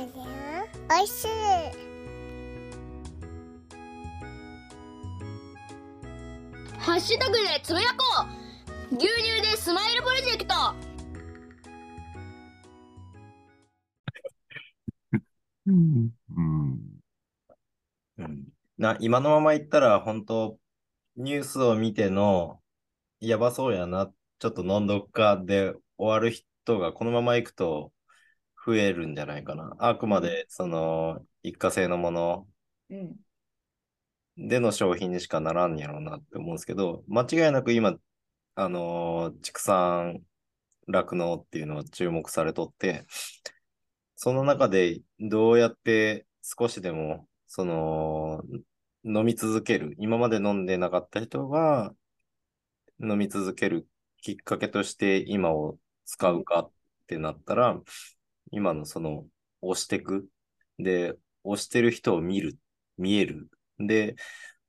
おい。しい。ハッシュタグでつぶやこう牛乳でスマイルプロジェクトうん。うんな、今のまま言ったら、本当ニュースを見ての、やばそうやな、ちょっと飲んどくかで終わる人がこのまま行くと増えるんじゃないかな。あくまで、その、一過性のものうん。での商品にしかならんやろうなって思うんですけど、間違いなく今、あのー畜産、酪農っていうのは注目されとって、その中でどうやって少しでも、その、飲み続ける、今まで飲んでなかった人が飲み続けるきっかけとして今を使うかってなったら、今のその、押してく。で、押してる人を見る、見える。で、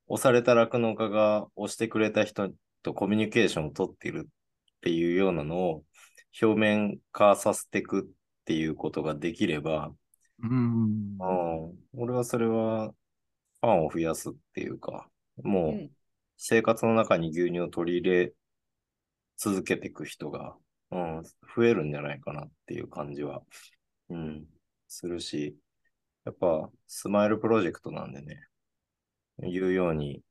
押された酪農家が押してくれた人とコミュニケーションを取っているっていうようなのを表面化させていくっていうことができれば、うん。うん、俺はそれはファンを増やすっていうか、もう。うん生活の中に牛乳を取り入れ続けていく人が、うん、増えるんじゃないかなっていう感じは、うん、するし、やっぱスマイルプロジェクトなんでね、言うように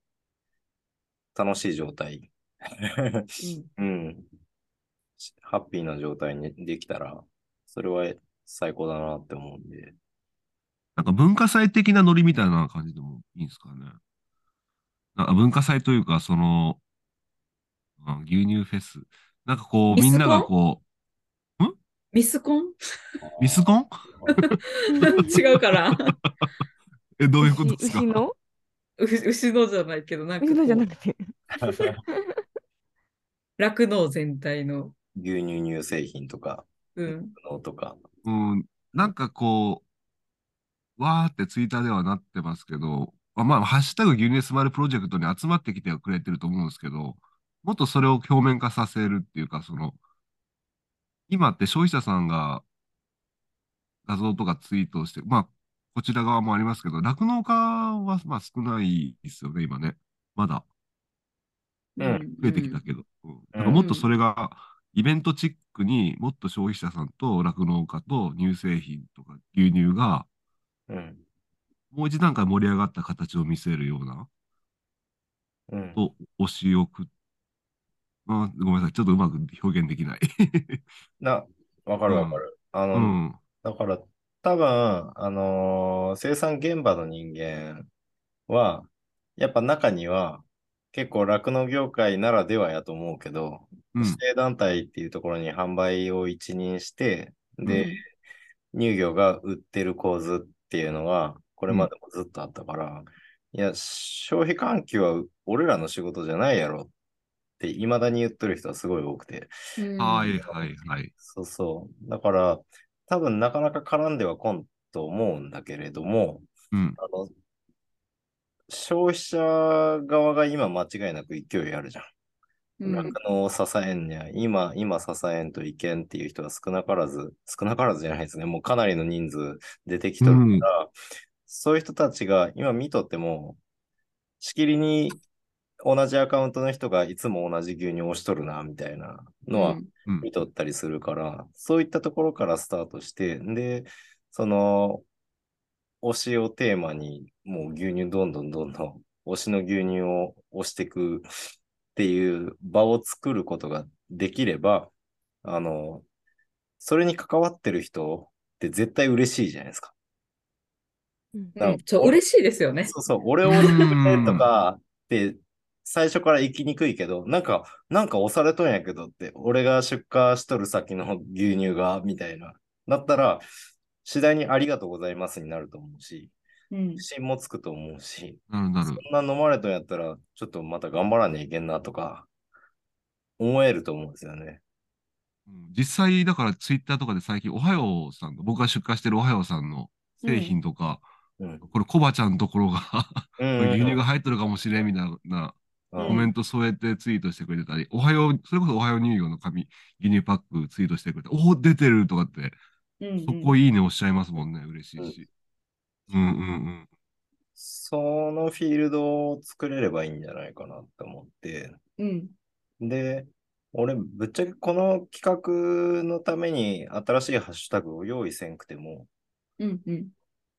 楽しい状態、うん、ハッピーな状態にできたら、それは最高だなって思うんで、なんか文化祭的なノリみたいな感じでもいいんですかね。なんか文化祭というか、その、あ牛乳フェス。なんかこう、みんながこミスコン？う、ミスコン？違うから。え、どういうことですか？牛の？う牛のじゃないけど、なんかこ牛うのじゃなくて。酪農全体の。牛乳乳製品とか、うん。のとか、うん、なんかこう、わーってツイッターではなってますけど、まあ、まあ、ハッシュタグ牛乳スマイルプロジェクトに集まってきてはくれてると思うんですけど、もっとそれを表面化させるっていうか、その、今って消費者さんが画像とかツイートをして、まあ、こちら側もありますけど、酪農家はまあ少ないですよね、今ね。まだうん増えてきたけど。うんだからもっとそれが、イベントチックにもっと消費者さんと酪農家と乳製品とか牛乳がうん、もう一段階盛り上がった形を見せるような、うん。と押し置く。あごめんなさい、ちょっとうまく表現できない。な、わかるわかる。あの、うん。だから、多分、あのー生産現場の人間は、やっぱ中には、結構酪農業界ならではやと思うけど、うん指定団体っていうところに販売を一任して、で、乳業が売ってる構図っていうのが、これまでもずっとあったから、いや、消費喚起は俺らの仕事じゃないやろって未だに言ってる人はすごい多くて、うんはいはいはい。そうそう。だから、多分なかなか絡んではこんと思うんだけれども、うん。あの、消費者側が今間違いなく勢いあるじゃん。うん酪農を支えんにゃ、今、今支えんといけんっていう人は少なからず、少なからずじゃないですね。もうかなりの人数出てきとるから、そういう人たちが今見とっても、しきりに同じアカウントの人がいつも同じ牛乳を押しとるな、みたいなのはうん見とったりするから、そういったところからスタートして、で、その、推しをテーマに、もう牛乳どんどんどんどん、推しの牛乳を押していくっていう場を作ることができれば、あの、それに関わってる人って絶対嬉しいじゃないですか。うんうんそう、嬉しいですよね。そうそう、俺をてくれとかって、最初から行きにくいけど、なんか、なんか押されとんやけどって、俺が出荷しとる先の牛乳が、みたいな。だったら、次第にありがとうございますになると思うし、うん自信もつくと思うし、なるなる。そんな飲まれとんやったら、ちょっとまた頑張らねえいけんなとか、思えると思うんですよね。うん実際、だからツイッターとかで最近、おはようさんの、僕が出荷してるおはようさんの製品とか、うん。これコバちゃんのところがうん 牛乳が入ってるかもしれんみたいなうんコメント添えてツイートしてくれてたり、おはよう、それこそおはよう乳業の紙、牛乳パックツイートしてくれて、おお、出てるとかってうんそこいいねおっしゃいますもんね。嬉しいし。うんうんうん。そのフィールドを作れればいいんじゃないかなって思って、うん。で、俺、ぶっちゃけこの企画のために新しいハッシュタグを用意せんくても、うん。うん。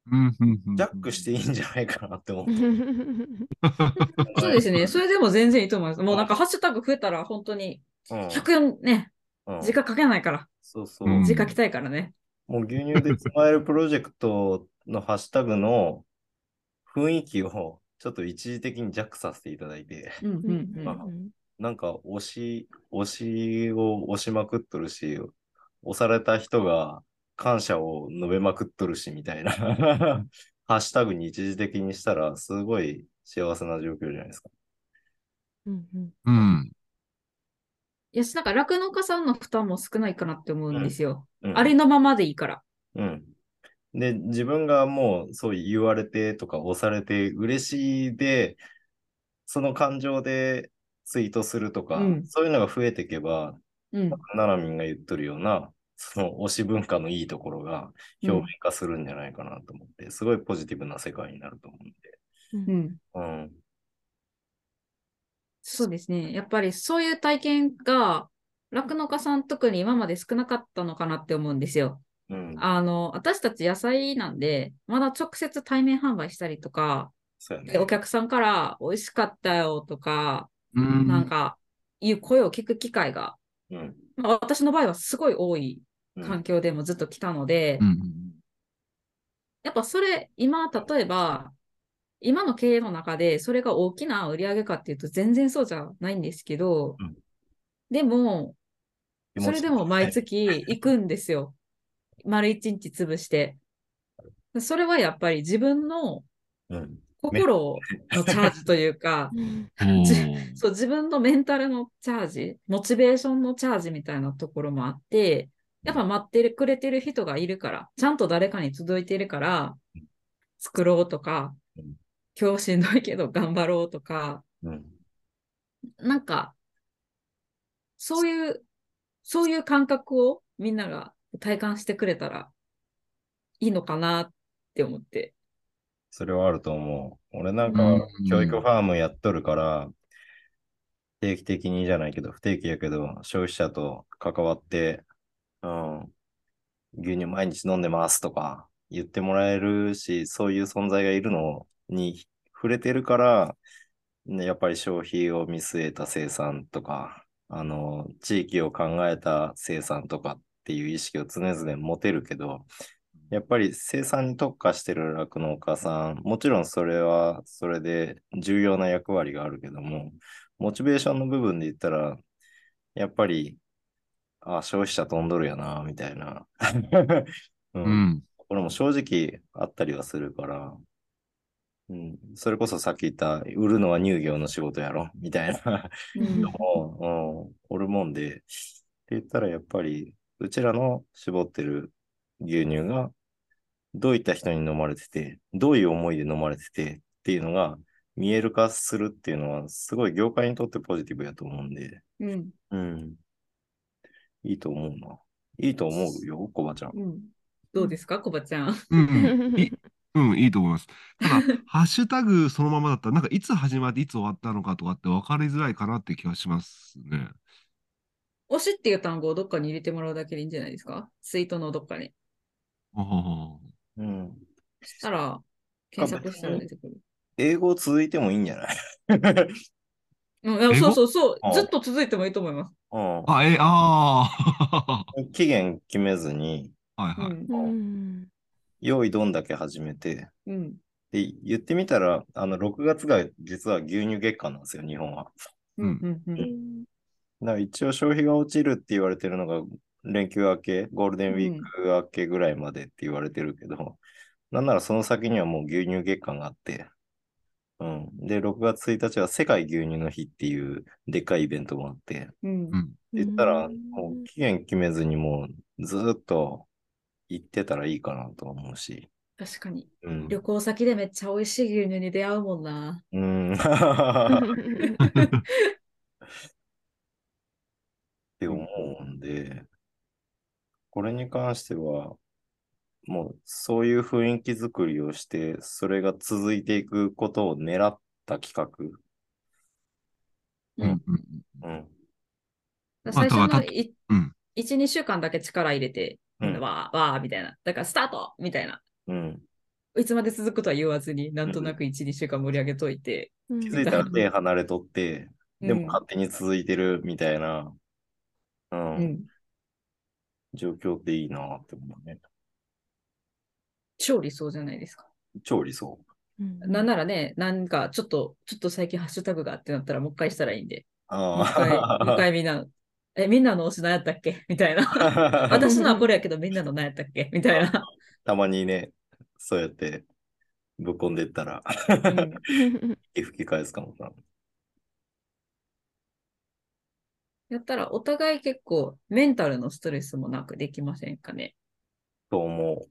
うんうんうんジャックしていいんじゃないかなって思って。そうですね。それでも全然いいと思います。もうなんかハッシュタグ増えたら本当にうん100ね、うん字が書けないから、そうそう。うん字書きたいからね。もう牛乳でスマイルプロジェクトのハッシュタグの雰囲気をちょっと一時的にジャックさせていただいて、うんうんうん。あなんか推し、推しを押しまくっとるし、押された人が感謝を述べまくっとるし、みたいな ハッシュタグに一時的にしたら、すごい幸せな状況じゃないですか。うんうんうん。いやし、なんか酪農家さんの負担も少ないかなって思うんですよ。うんありのままでいいから。うん。で、自分がもうそう言われてとか押されて嬉しいで、その感情でツイートするとか、うんそういうのが増えていけば、うん。ナナミンが言っとるような、その推し文化のいいところが表面化するんじゃないかなと思って、すごいポジティブな世界になると思うんで。うん。うん。そうですね。やっぱりそういう体験が、酪農家さん特に今まで少なかったのかなって思うんですよ。うん。あの、私たち野菜なんで、まだ直接対面販売したりとか、ねで。お客さんから美味しかったよとか、うん。なんか、いう声を聞く機会が、うん。まあ、私の場合はすごい多いうん環境でもずっと来たので、うんうんやっぱそれ、今、例えば、今の経営の中で、それが大きな売り上げかっていうと、全然そうじゃないんですけど、うん。でも、それでも毎月行くんですよ。丸一日潰して。それはやっぱり自分のうん。心のチャージというか、うん。そう、自分のメンタルのチャージ、モチベーションのチャージみたいなところもあって、やっぱ待ってくれてる人がいるから、ちゃんと誰かに届いてるから、作ろうとかうん、今日しんどいけど頑張ろうとか、うん。なんか、そういう、そういう感覚をみんなが体感してくれたらいいのかなって思って。それはあると思う。俺なんかうん、教育ファームやっとるから、定期的にじゃないけど、不定期やけど、消費者と関わって、うん、牛乳毎日飲んでますとか言ってもらえるし、そういう存在がいるのに触れてるから、やっぱり消費を見据えた生産とか、あの、地域を考えた生産とかっていう意識を常々持てるけど、やっぱり生産に特化してる酪農家さん、もちろんそれはそれで重要な役割があるけども、モチベーションの部分で言ったら、やっぱり、あ、消費者飛んどるやな、みたいな。う うんん。これも正直あったりはするから、うん、それこそさっき言った、売るのは乳業の仕事やろ、みたいなうん のも、うん、おるもんで、って言ったらやっぱり、うちらの絞ってる牛乳が、どういった人に飲まれてて、どういう思いで飲まれててっていうのが見える化するっていうのは、すごい業界にとってポジティブやと思うんで、うん。うん。いいと思うな。いいと思うよ、コバちゃん。うん。どうですか、コバちゃん？うんうん。いうん、いいと思います。ただ、ハッシュタグそのままだったら、なんかいつ始まっていつ終わったのかとかって分かりづらいかなって気がしますね。推しっていう単語をどっかに入れてもらうだけでいいんじゃないですか？ツイートのどっかに。あはうん。そしたら、検索したら出てくる。英語続いてもいいんじゃない？うん、そうそうそうあ。ずっと続いてもいいと思います。うんあ、え、あ 期限決めずに、あ。はいはい。用意どんだけ始めて、うん。で、言ってみたら、あの、6月が実は牛乳月間なんですよ、日本は。うん。うん。う。うんんだから一応消費が落ちるって言われてるのが、連休明け、ゴールデンウィーク明けぐらいまでって言われてるけど、なんならその先にはもう牛乳月間があって、うん。で、6月1日は世界牛乳の日っていうでっかいイベントもあって、うんう。ん。言ったら、もう期限決めずにもうずーっと行ってたらいいかなと思うし。確かに。うん。旅行先でめっちゃ美味しい牛乳に出会うもんな。うん。っうんて思うんで、これに関しては、もうそういう雰囲気作りをして、それが続いていくことを狙った企画。うんうんうん。最初のいうん1、2週間だけ力入れて、うんわーわーみたいな。だからスタートみたいな。うん。いつまで続くとは言わずに、なんとなく1、2週間盛り上げといて。気気づいたら手離れとって、でも勝手に続いてるみたいな、うん、うん。状況っていいなって思うね。超理想じゃないですか。超理想。うんなんならね、なんかちょっと、ちょっと最近ハッシュタグがってなったらもう一回したらいいんで。もう一回、もう一あ回みんな、え、みんなの推し何やったっけ？みたいな。あ。私のはこれやけどみんなの何やったっけ？みたいな。たまにね、そうやってぶっ込んでったら、うん 吹き返すかもな。やったらお互い結構メンタルのストレスもなくできませんかね？と思う。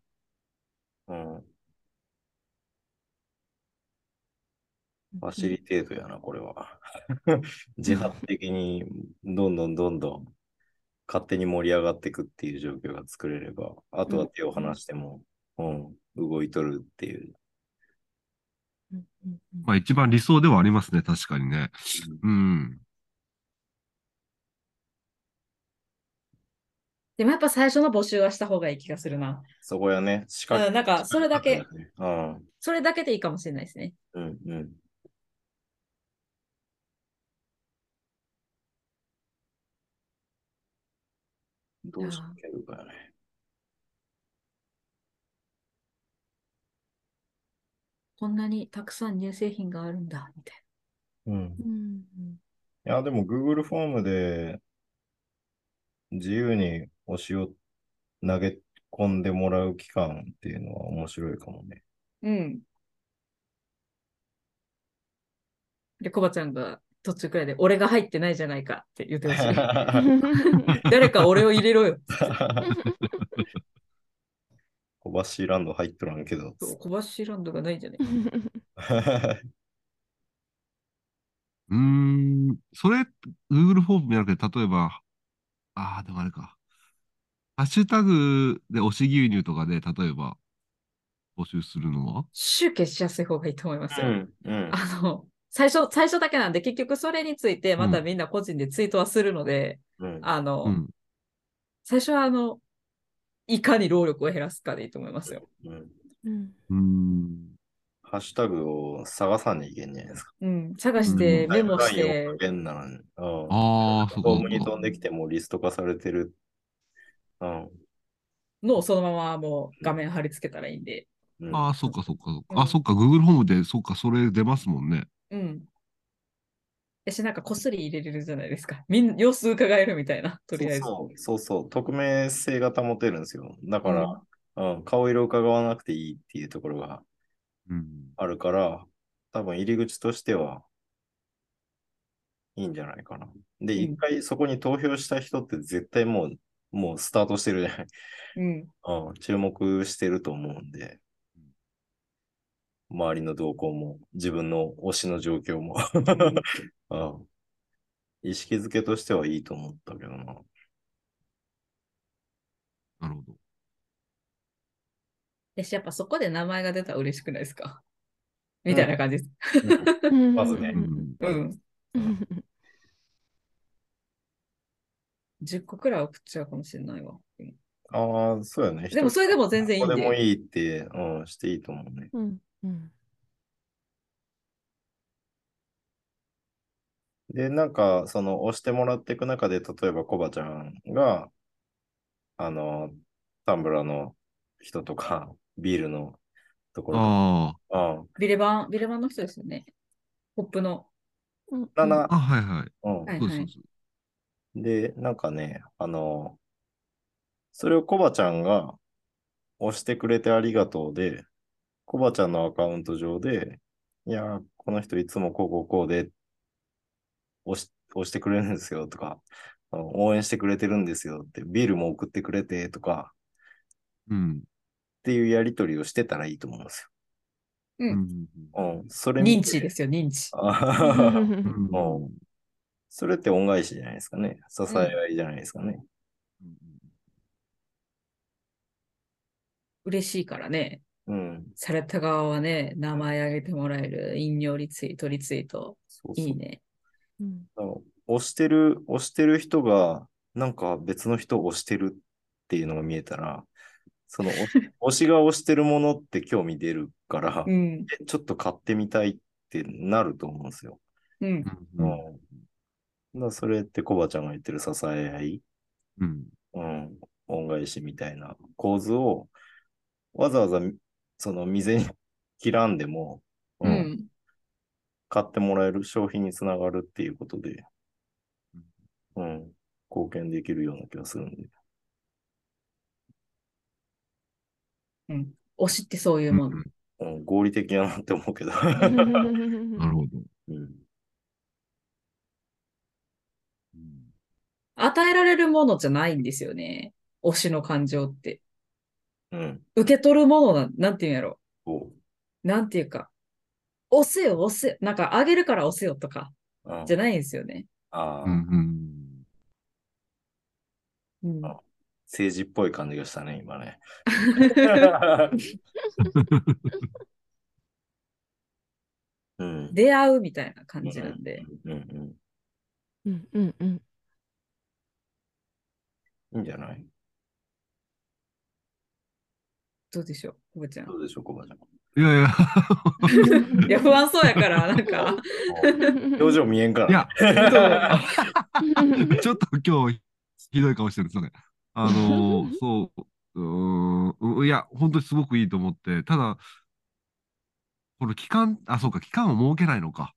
うん。ファシリテートやな、これは。自発的にどんどんどんどん勝手に盛り上がっていくっていう状況が作れれば、あとは手を離しても、うん、動いとるっていう。まあ一番理想ではありますね、確かにね。うん。でもやっぱ最初の募集はした方がいい気がするな。そこやね、仕掛うんなんかそれだけ、うん、それだけでいいかもしれないですね。うん、うん。どうしてるかやね。こんなにたくさん乳製品があるんだ、みたいうん。うんうんいや、でも Google フォームで自由に推しを投げ込んでもらう期間っていうのは面白いかもね。な。うん。で、コバちゃんが途中くらいで、俺が入ってないじゃないかって言ってほしい。誰か俺を入れろよ。小橋ランド入っとらんけど。そう小橋ランドがないじゃない？うーん。それ、Google フォームじゃなくて、例えば、ああ、でもあれか。ハッシュタグで推し牛乳とかで、例えば、募集するのは？集計しやすい方がいいと思いますよ。うん、うん。あの、最初、最初だけなんで、結局それについて、またみんな個人でツイートはするので、うん、あの、うん。最初はあの、いかに労力を減らすかでいいと思いますよ。うん。うんうーん。ハッシュタグを探さんにいけんじゃないですか？うん、探して、うんメモして。ああ、そうかホームに。飛んできてもリスト化されてる。うん。のをそのままもう画面貼り付けたらいいんで。うん、ああ、そっかそっかそっか。うんあ、そっか、Google ホームで、そっか、それ出ますもんね。うん。やし、なんかこっそり入れれるじゃないですか。みんな、様子伺えるみたいな、とりあえず。そうそうそうそう、匿名性が保てるんですよ。だから、うん顔色を伺わなくていいっていうところがうん。あるから、多分入り口としてはいいんじゃないかな。で、うん一回そこに投票した人って絶対もう、もうスタートしてるじゃない。うん。うん、注目してると思うんで、周りの動向も、自分の推しの状況も、うん、意識づけとしてはいいと思ったけどな。なるほど。やっぱそこで名前が出たら嬉しくないですか？みたいな感じです。まずねうん。うん。うん10個くらい送っちゃうかもしれないわ。ああ、そうやね。でもそれでも全然いいんでここでもいいって、うん、していいと思うね。うんうんで、なんか、その、押してもらっていく中で、例えば、コバちゃんが、あの、タンブラーの人とか、ビールのところあとか、うん、ビレバン、ビレバンの人ですよね。ポップの。うんだなあ。あ、はいはい。うんはいそうそうそう。で、なんかね、あの、それをコバちゃんが押してくれてありがとうで、コバちゃんのアカウント上で、いやー、この人いつもこうこうこうで押し押してくれるんですよとか、あの応援してくれてるんですよって、ビールも送ってくれてとかうん。っていうやりとりをしてたらいいと思うんですう。うん。うん、それ認知ですよ、認知。あはははうんうんそれって恩返しじゃないですかね。支え合いじゃないですかね。嬉しいからね。うん。された側はね、名前挙げてもらえる、引用リツイート、リツイート。そうそういいね。うん押してる、押してる人が、なんか別の人を押してるっていうのが見えたら、その押押 しが押してるものって興味出るから、うん。えちょっと買ってみたいってなると思うんですよ。うん。ううんん。だそれってコバちゃんが言ってる支え合い、うん。うん、恩返しみたいな構図を、わざわざ、その未然に切らんでも、ううんん。買ってもらえる消費につながるっていうことで、うん、貢献できるような気がするんで。うん。推しってそういうもの。うん、合理的やなって思うけど。なるほど。うん、与えられるものじゃないんですよね。推しの感情って。うん、受け取るものな、なんていうんやろ。そなんていうか。押せよ、押せよ。なんか、あげるから押せよとか、う。うんじゃないんですよね。ああ、うんうん。うん。あ政治っぽい感じがしたね、今ね。うん。出会うみたいな感じなんで。うんうん。うんうんうん。いいんじゃない？どうでしょう、こぶちゃんど。うでしょう、コバちゃん。いやいや、いや、不安そうやから、なんか。表情見えんから。いや、ちょっと 今日、ひどい顔してる。すいません。あのーそう、うーん、いや、本当にすごくいいと思って、ただ、この期間、あ、そうか、期間を設けないのか。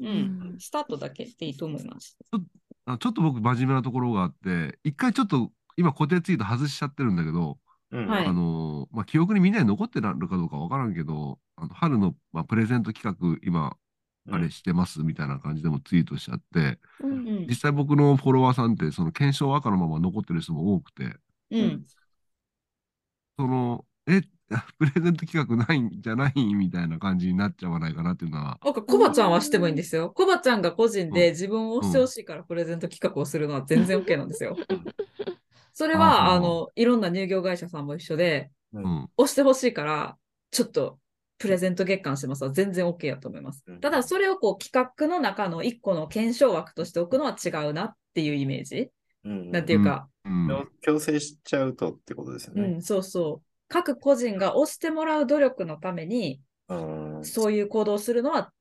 うん。スタートだけでいいと思います。あちょっと僕、真面目なところがあって、一回ちょっと、今固定ツイート外しちゃってるんだけど、うんはいあのーまあ、記憶にみんなに残ってるかどうかわからんけど、あの春の、まあ、プレゼント企画、今、あれしてますみたいな感じでもツイートしちゃって、うんうん実。際僕のフォロワーさんって、その検証赤のまま残ってる人も多くて、うん。その、え、プレゼント企画ないんじゃないみたいな感じになっちゃわないかなっていうのは、なんか、コバちゃんはしてもいいんですよ。コバちゃんが個人で自分を押してほしいからプレゼント企画をするのは全然 OK なんですよ。それは、あの、いろんな乳業会社さんも一緒で、うんうん。押してほしいから、ちょっと、プレゼント月間してますは全然 OK やと思いますうん。ただ、それをこう企画の中の一個の検証枠としておくのは違うなっていうイメージ。うんなんていうか、うん。強強制しちゃうとってことですよね。うん、そうそう。各個人が押してもらう努力のために、うん。そういう行動をするのは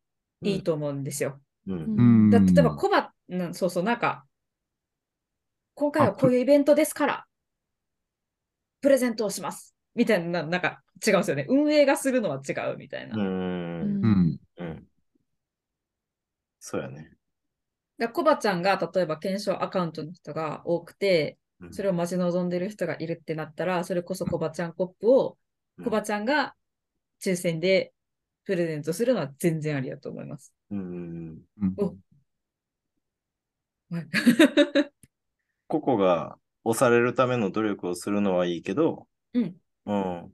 いいと思うんですよ。うん。うんだ例えば、コバ、うん、そうそう、なんか、今回はこういうイベントですから、プレゼントをします。みたいな、なんか違うんですよね。運営がするのは違うみたいな。うん。うん。うん。そうやね。らコバちゃんが、例えば検証アカウントの人が多くて、うんそれを待ち望んでる人がいるってなったら、それこそコバちゃんコップを、コバちゃんが抽選でプレゼントするのは全然ありだと思います。うん。うんおはい個々が押されるための努力をするのはいいけど、うん。うん。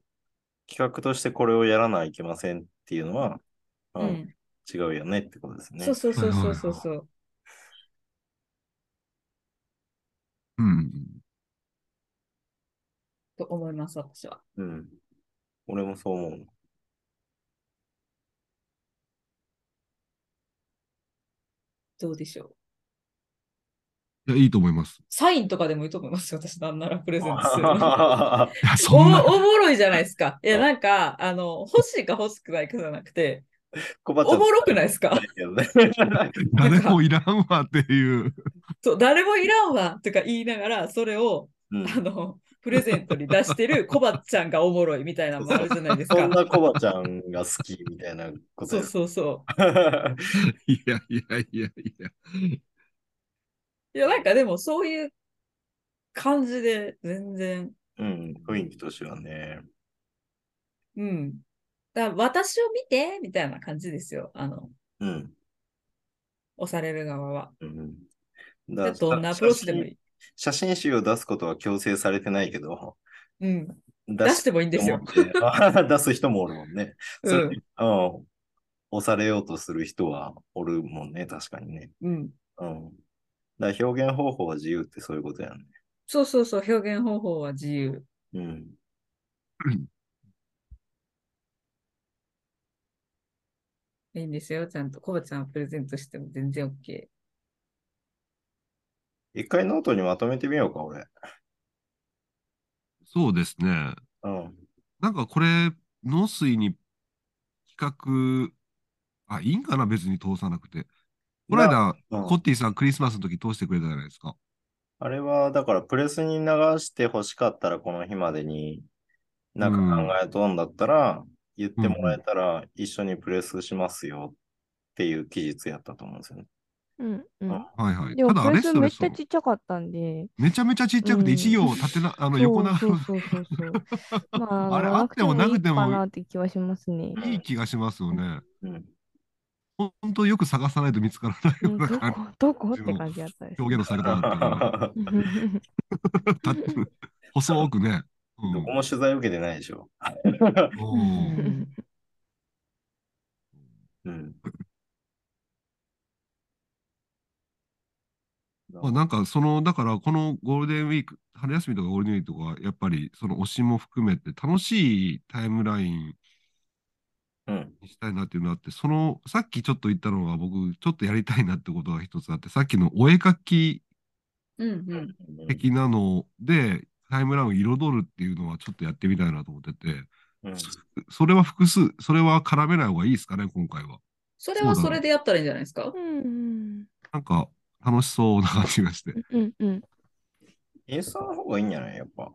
企画としてこれをやらないといけませんっていうのは、ううんん。違うよねってことですね。そうそうそうそうそうそう。うん。と思います、私は。うん。俺もそう思う。どうでしょう。いや、いいと思います。サインとかでもいいと思いますよ、私なんならプレゼントするおおもろいじゃないですか。いや、なんか、あの、欲しいか欲しくないかじゃなくて、おもろくないですか？誰もいらんわっていう。そう、誰もいらんわとか言いながら、それを、うんあの、プレゼントに出してるコバちゃんがおもろいみたいなのもあるじゃないですかそん。なコバちゃんが好きみたいなことそうやそうそ いやいやいやいや。う。いや、なんかでもそういう感じで全然、うん、雰囲気としてはね。うん。だから私を見てみたいな感じですよ。あの、うん。押される側は。うん、でだどんなアプローチでもいい。写真集を出すことは強制されてないけど、うん、出してもいいんですよ。出 す人もおるもんね。うん、押されようとする人はおるもんね、確かにね。うん。うん、だ表現方法は自由ってそういうことやね。そうそうそう、表現方法は自由。うん。いいんですよ、ちゃんと。コバちゃんプレゼントしても全然 OK。一回ノートにまとめてみようか、俺。そうですね。うん。なんかこれ、農水に企画、あ、いいんかな別に通さなくて。この間、うんコッティさんクリスマスの時通してくれたじゃないですか。あれは、だからプレスに流して欲しかったら、この日までに、なんか考えとんだったら、言ってもらえたら、一緒にプレスしますよっていう期日やったと思うんですよね。うんうん。はいはい。でもただレスめっトレスちゃちっちゃかったんで、めちゃめちゃちっちゃくて、うん一行縦な、あの、横長のそうそうそうそう。まあ、あれのあってもなくてもいいかなって気はしますね。いい気がしますよね。うん。本当よく探さないと見つからないよううんな感じどこ、どこ？って感じだったです。表現のされたか 細くね。うんどこも取材受けてないでしょ。おーうん。まあ、なんかその、だからこのゴールデンウィーク、春休みとかゴールデンウィークとか、やっぱりその推しも含めて楽しいタイムラインうん。にしたいなっていうのがあって、その、さっきちょっと言ったのが僕、ちょっとやりたいなってことが一つあって、さっきのお絵描きうんうん。的なので、タイムラインを彩るっていうのはちょっとやってみたいなと思ってて、うん。それは複数、それは絡めない方がいいですかね、今回は。それはそれでやったらいいんじゃないですか？うんうんなんか楽しそうな感じがして。うんうん。インスタの方がいいんじゃない？やっぱ。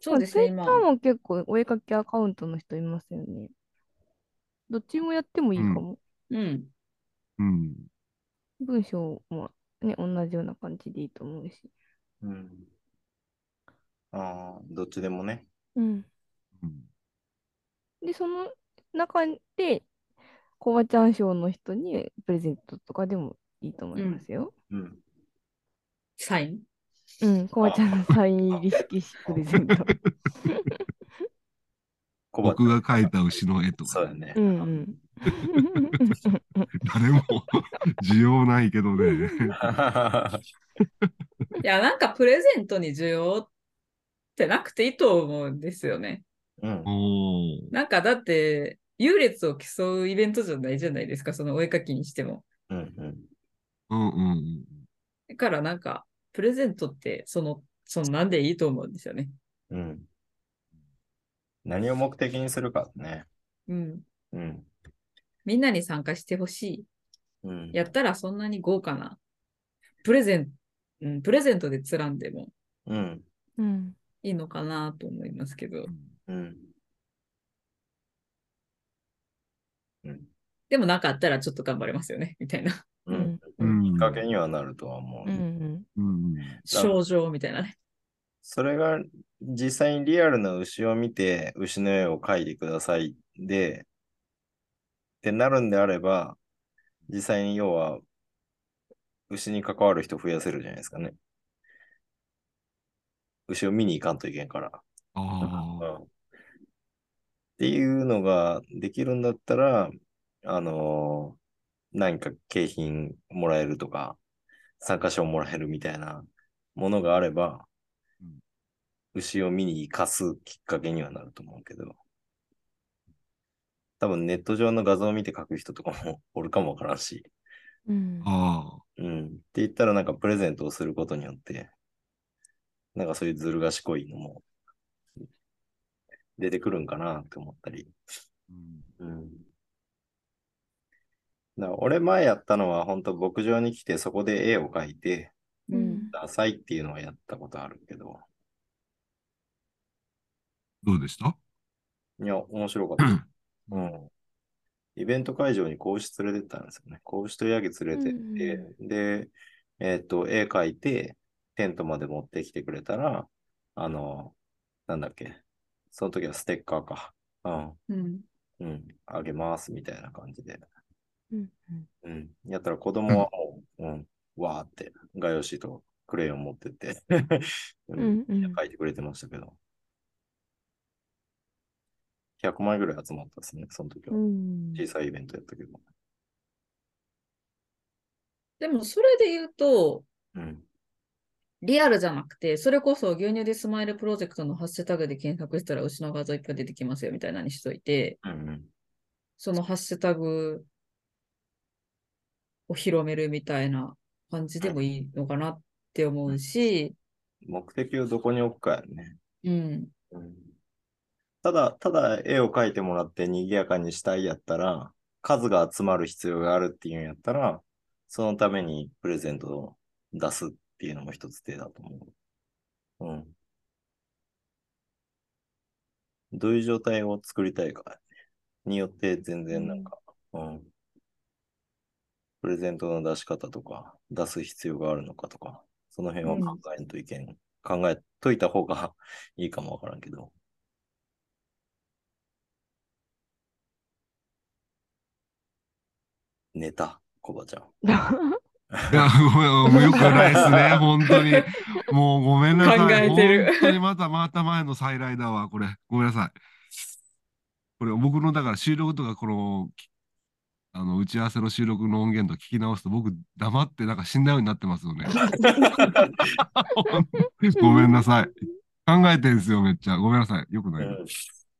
そうですね、今ツイッタ。ーも結構お絵かきアカウントの人いますよね。どっちもやってもいいかも。うん。うん。文章もね、同じような感じでいいと思うし。うん。ああ、どっちでもね。うん。うんで、その中で、コバちゃん賞の人にプレゼントとかでもいいと思いますよ。うん。サイン？うん、コバちゃんのサイン入り色紙プレゼント。僕が描いた牛の絵とか、そうやねう。んうん。誰も需要ないけどね。いや、なんかプレゼントに需要ってなくていいと思うんですよね。うん。なんかだって、優劣を競うイベントじゃないじゃないですか、そのお絵描きにしても。うん。うん。うんうんうん。だからなんか、プレゼントって、その、そのなんでいいと思うんですよね。うん。何を目的にするかね。うん。うん。みんなに参加してほしい。うん。やったらそんなに豪華な、プレゼン、うん、プレゼントでつらんでもうん。うん。いいのかなと思いますけど。うん。うん。でもなんかあったらちょっと頑張れますよね、みたいな。ううんかけにはなるとは思う。うんうん。うん症状みたいなね。それが実際にリアルな牛を見て、牛の絵を描いてくださいで、ってなるんであれば、実際に要は、牛に関わる人増やせるじゃないですかね。牛を見に行かんといけんから。っていうのができるんだったら、あのー何か景品もらえるとか、参加賞もらえるみたいなものがあれば、うん牛を見に行かすきっかけにはなると思うけど、多分ネット上の画像を見て書く人とかも おるかもわからんし、うん。ああ。うん。って言ったらなんかプレゼントをすることによって、なんかそういうずる賢いのも出てくるんかなって思ったり。うんうん。だ俺前やったのは本当牧場に来てそこで絵を描いてう。ん。くださいっていうのはやったことあるけど、どうでした？いや、面白かった。うん。イベント会場に子牛連れてったんですよね。子牛とヤギ連れてって、で、えっと、絵描いて、テントまで持ってきてくれたら、あの、なんだっけ。その時はステッカーか。うん。うん。うん。あげます、みたいな感じで。うん。うん。やったら子供はもう、うん、わーって、画用紙とクレヨン持ってって、ううんん。うん。書いてくれてましたけど。100枚ぐらい集まったですね、その時は。うん。小さいイベントやったけど。でもそれで言うと、うん。リアルじゃなくて、それこそ牛乳でスマイルプロジェクトのハッシュタグで検索したら牛の画像いっぱい出てきますよみたいなのにしといて、うんそのハッシュタグを広めるみたいな感じでもいいのかなって思うし、目的をどこに置くかやね。うん。うんただ、ただ絵を描いてもらって賑やかにしたいやったら、数が集まる必要があるっていうんやったら、そのためにプレゼントを出すっていうのも一つ手だと思う。うん。どういう状態を作りたいかによって全然なんか、うん。プレゼントの出し方とか、出す必要があるのかとか、その辺は考えんといけん。考えといた方が いいかもわからんけど。寝た、コバちゃん。いや、ごめん、もうよくないですね、本当に。もうごめんなさい。考えてる本当にまた、また前の再来だわ、これ。ごめんなさい。これ、僕の、だから収録とか、この、きあの、打ち合わせの収録の音源と聞き直すと、僕、黙ってなんか死んだようになってますよね。ごめんなさい。考えてんすよ、めっちゃ。ごめんなさい。よくない。うん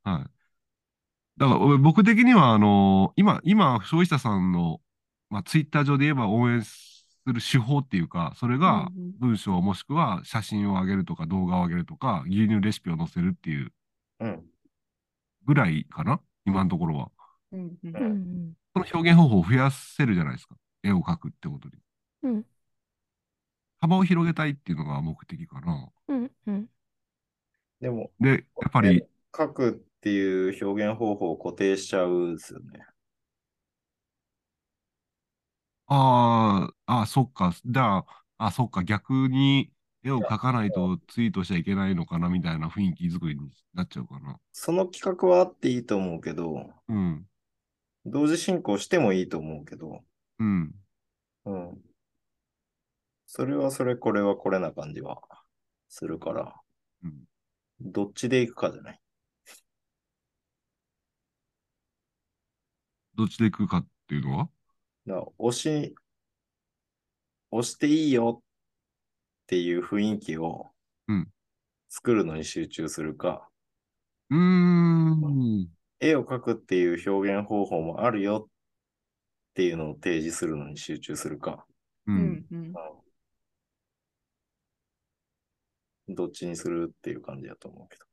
はい。だから俺僕的には、あの今、今、消費者さんの、まあ、ツイッター上で言えば応援する手法っていうか、それが文章もしくは写真を上げるとか動画を上げるとか、牛乳レシピを載せるっていううん。ぐらいかな？今のところは。うんうんうんうんその表現方法を増やせるじゃないですか。絵を描くってことに。うん幅を広げたいっていうのが目的かな。うんうんでも、で、やっぱり、書くっていう表現方法を固定しちゃうんですよね。あーあー、そっか。じゃあ、あ、そっか。逆に絵を描かないとツイートしちゃいけないのかなみたいな雰囲気作りになっちゃうかな。その企画はあっていいと思うけど、うん。同時進行してもいいと思うけど、うん。うん。それはそれ、これはこれな感じはするから、うん。どっちで行くかじゃない？どっちで行くかっていうのは？だ押し、押していいよっていう雰囲気をうん作るのに集中するか、うーん。絵を描くっていう表現方法もあるよっていうのを提示するのに集中するか、う。うんんうんどっちにするっていう感じだと思うけど。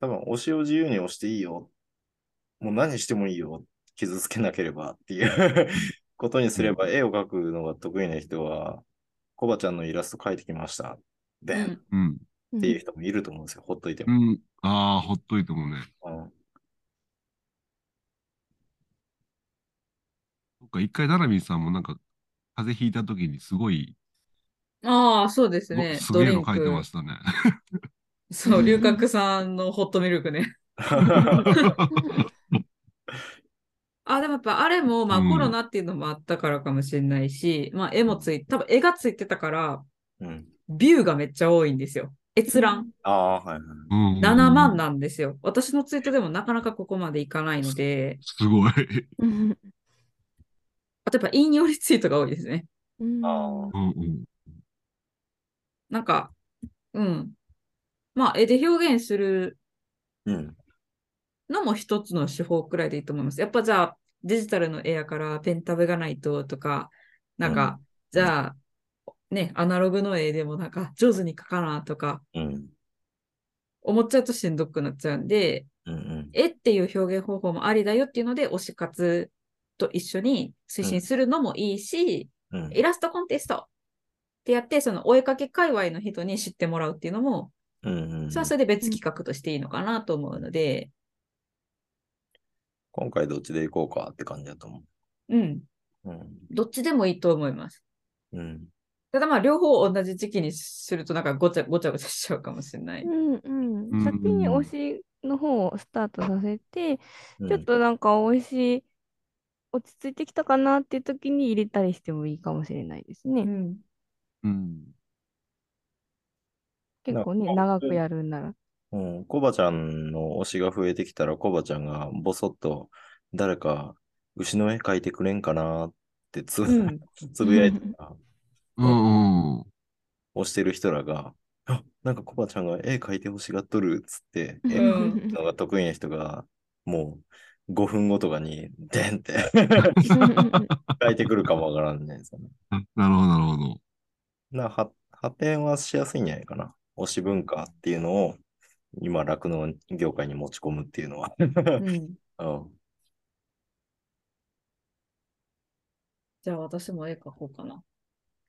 多分、押しを自由に押していいよ。もう何してもいいよ。傷つけなければっていう ことにすれば、絵を描くのが得意な人は、コバちゃんのイラスト描いてきました。で、っうんうん。ていう人もいると思うんですよ。ほっといてうも。ん。ああ、ほっといてもね。うんそっか、一回、ナナミンさんもなんか、風邪ひいた時にすごい、ああ、そうですね。すげえの書いてまク。したね。そう、龍角散のホットミルクね。あ、でもやっぱあれも、まあうんコロナっていうのもあったからかもしれないし、まあ絵もつい、多分絵がついてたから、うん。ビューがめっちゃ多いんですよ。閲覧。ああ、はいはい。うんうん7万なんですよ。私のツイートでもなかなかここまでいかないので、すごい。うんあとやっぱ引用リツイートが多いですね。うんあうんうん。なんか、うん。まあ絵で表現するうん。のも一つの手法くらいでいいと思います。やっぱじゃあ、デジタルの絵やからペンタブがないととか、なんか、じゃあ、ね、アナログの絵でもなんか上手に描かなとかうん。思っちゃうとしんどくなっちゃうんで、うん。うん。絵っていう表現方法もありだよっていうので、推し活と一緒に推進するのもいいし、うんイラストコンテストってやって、そのお絵かけ界隈の人に知ってもらうっていうのも、うんうんそれはそれで別企画としていいのかなと思うので、今回どっちで行こうかって感じだと思うん、う。うん。どっちでもいいと思います。うん。ただまあ、両方同じ時期にするとなんかごちゃごちゃごちゃしちゃうかもしれない。うんううんん。先に推しの方をスタートさせて、うんちょっとなんか推し落ち着いてきたかなっていう時に入れたりしてもいいかもしれないですね。うん。うん。結構ね、長くやるんなら。うん、コバちゃんの推しが増えてきたら、コバちゃんがボソッと誰か牛の絵描いてくれんかなってつ,、うん。つぶやいてたら、うんうん。推してる人らが、あなんかコバちゃんが絵描いてほしがっとるっつって、絵う描くのが得意な人がもう5分後とかに、でんって 書いてくるかもわからんじゃないですかね。なるほど、なるほど。なは発展はしやすいんじゃないかな。推し文化っていうのを今、酪農業界に持ち込むっていうのは。うん。うんじゃあ私も絵描こうかな。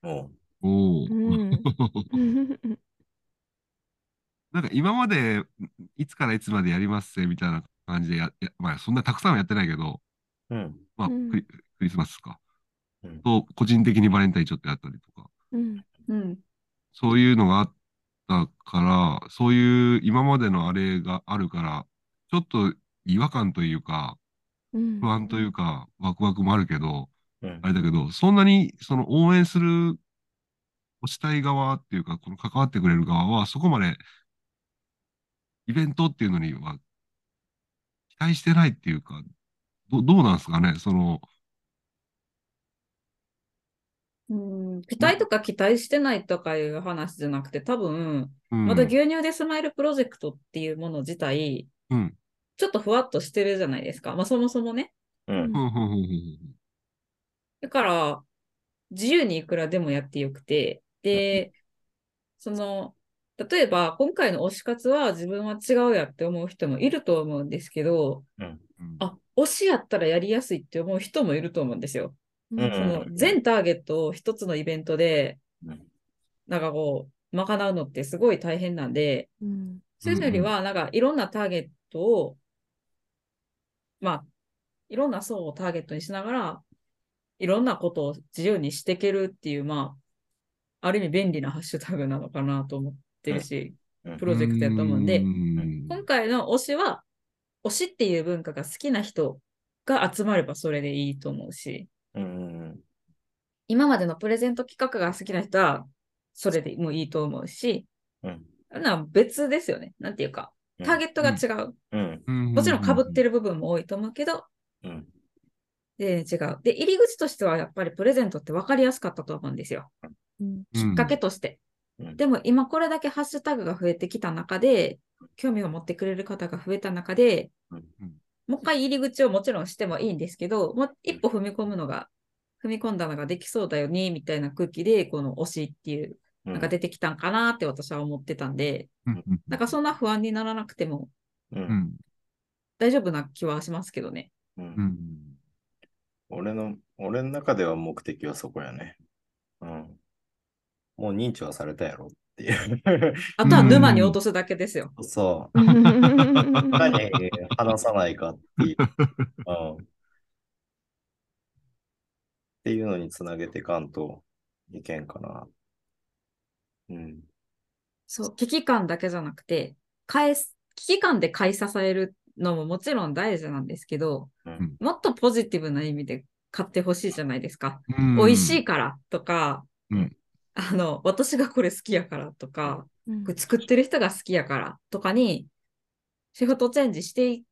もおお。うん なんか今までいつからいつまでやりますぜみたいな感じでや、やまあそんなたくさんはやってないけど、う、うん。まあうんクリ、クリスマスか。うんと、個人的にバレンタインちょっとやったりとか、うんうん。そういうのがあったから、そういう今までのあれがあるから、ちょっと違和感というか、うん不安というか、ワクワクもあるけど、うんあれだけど、そんなにその応援する、推したい側っていうか、この関わってくれる側は、そこまでイベントっていうのには期待してないっていうか、どどうなんですかね、その、うん、期待とか期待してないとかいう話じゃなくて、多分、うん、また牛乳でスマイルプロジェクトっていうもの自体、うん、ちょっとふわっとしてるじゃないですか。まあそもそもね。うん。うん、うん、うん、うんだから、自由にいくらでもやってよくて、で、その、例えば今回の推し活は自分は違うやって思う人もいると思うんですけど、うんうん。あ、推しやったらやりやすいって思う人もいると思うんですよ。うんその全ターゲットを一つのイベントで、うん。なんかこう、賄うのってすごい大変なんで、うん。そういうのよりは、なんかいろんなターゲットを、まあ、いろんな層をターゲットにしながら、いろんなことを自由にしていけるっていう、まあ、ある意味便利なハッシュタグなのかなと思ってるし、うん。プロジェクトやと思うんで、ん。今回の推しは、推しっていう文化が好きな人が集まればそれでいいと思うし、うん今までのプレゼント企画が好きな人は、それでもういいと思うし、うん。なの別ですよね。なんていうか、うん。ターゲットが違う。うん。うん。もちろん被ってる。る部分も多いと思うけど、うん全然違う。で、入り口としてはやっぱりプレゼントって分かりやすかったと思うんですよ。うん。きっかけとして。うん。でも今これだけハッシュタグが増えてきた中で、興味を持ってくれる方が増えた中で、うん。もう一回入り口をもちろんしてもいいんですけど、もう一歩踏み込むのが、踏み込んだのができそうだよね、みたいな空気で、この推しっていううん。のが出てきたんかなって私は思ってたんで、なんかそんな不安にならなくても大丈夫な気はしますけどね。ううんん俺の、俺の中では目的はそこやね。うん。もう認知はされたやろっていう。あとは沼に落とすだけですよ。そう。何話さないかっていう。うん。っていうのにつなげていかんといけんかな。うん。そう、危機感だけじゃなくて、返す、危機感で買い支えるのももちろん大事なんですけど、うんもっとポジティブな意味で買ってほしいじゃないですか。うん美味しいからとか、うんあの、私がこれ好きやからとか、うんこれ作ってる人が好きやからとかに、シフトチェンジしてい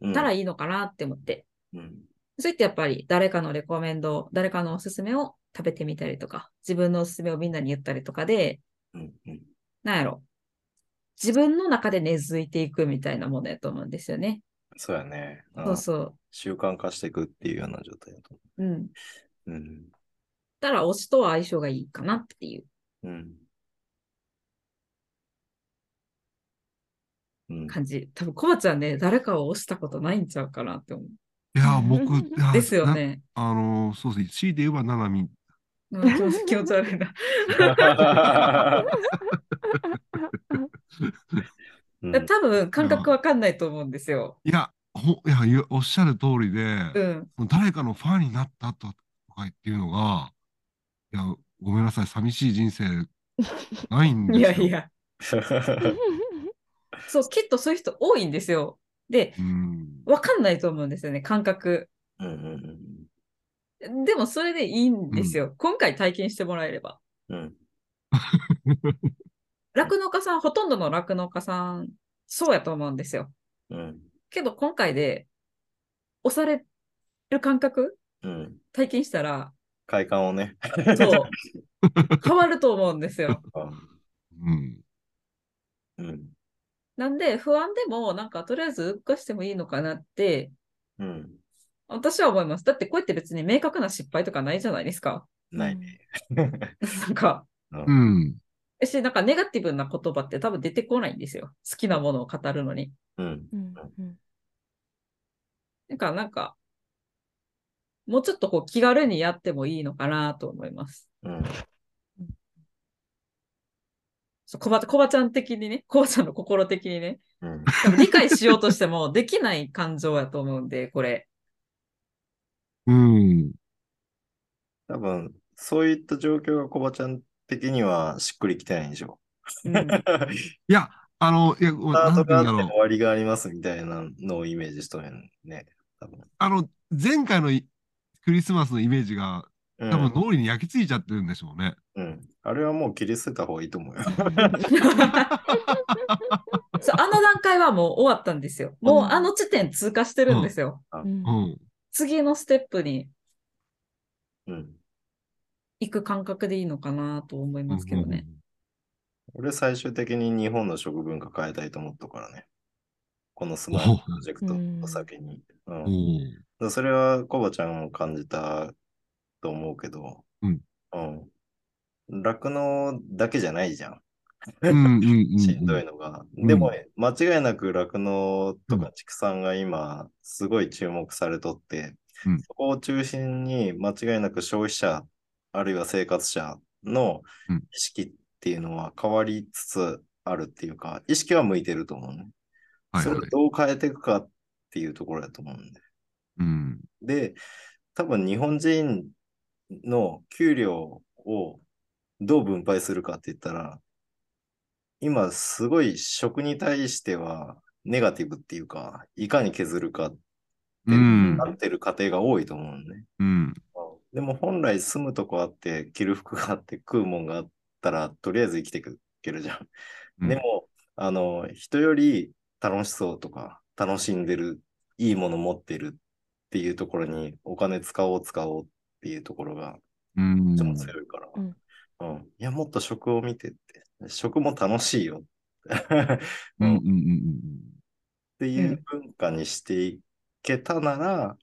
うん。ったらいいのかなって思って。うん。そういってやっぱり誰かのレコメンド、誰かのおすすめを食べてみたりとか、自分のおすすめをみんなに言ったりとかで、うん。うん。なんやろ。自分の中で根付いていくみたいなものやと思うんですよね。そうやね。うんそうそ習慣化していくっていうような状態だとう。うん。思う。うん。たら推しとは相性がいいかなっていううん。うん。感じ。多分、コバちゃんね、誰かを推したことないんちゃうかなって思う。いや、僕、ですよなね。あの、そうですね。強いて言えば、ななみ。うん気持ち悪いな。うん多分、感覚わかんないと思うんですよ。いや、ほ、いや、おっしゃる通りで、うん。誰かのファンになったとかっていうのが、いや、ごめんなさい、寂しい人生ないんですよ。いやいや。そう、きっとそういう人多いんですよ。で、うん。わかんないと思うんですよね、感覚。うんうんでも、それでいいんですよ。今回体験してもらえれば。うん 酪農家さん、ほとんどの酪農家さん、そうやと思うんですよ。うんけど、今回で、押される感覚、うん体験したら、快感をね。そう、変わると思うんですよ。うん。うんなんで、不安でも、なんか、とりあえず、動かしてもいいのかなって、うん。私は思います。だって、こうやって別に明確な失敗とかないじゃないですか。ないね。なんか、うん。し、なんか、ネガティブな言葉って多分出てこないんですよ。好きなものを語るのに。うん。うんうんなんか、なんか、もうちょっとこう気軽にやってもいいのかなと思います。うん。そう、コバ、コバちゃん的にね、コバちゃんの心的にね、うん。理解しようとしてもできない感情やと思うんで、これ。うん。多分、そういった状況がコバちゃん的にはしっくりきてないんでしょ。うん、いや、あの、いや、スタートがあってて言うんだろう終。わりがありますみたいなのをイメージしとるんね。多分。あの、前回のいクリスマスのイメージが、うん多分脳裏に焼き付いちゃってるんでしょうね。うん。あれはもう切り捨てた方がいいと思うよ。そうあの段階はもう終わったんですよ。もうあの地点通過してるんですよ。うんうん。次のステップにうん。行く感覚でいいのかなと思いますけどね。俺最終的に日本の食文化変えたいと思ったからね。このスマートプロジェクトの先に。うんうん。それはコバちゃんも感じたと思うけど、うん。うん。酪農だけじゃないじゃん。しんどいのが。んでも、間違いなく酪農とうか畜産が今、すごい注目されとって、うんそこを中心に間違いなく消費者、あるいは生活者のうん意識っていうのは変わりつつあるっていうか、意識は向いてると思うね。それをどう変えていくかっていうところだと思うんで。うん。で、多分日本人の給料をどう分配するかって言ったら、今すごい食に対してはネガティブっていうか、いかに削るかってうんなってる家庭が多いと思うのね。うん。でも本来住むとこあって、着る服があって、食うもんがあったら、とりあえず生きていけるじゃん。うんでも、あの、人より楽しそうとか、楽しんでる、いいもの持ってるっていうところにお金使おう使おうっていうところがうん。とても強いから。うんうんいや、もっと食を見てって。食も楽しいよ。うんうんっうんうんていう文化にしていけたなら、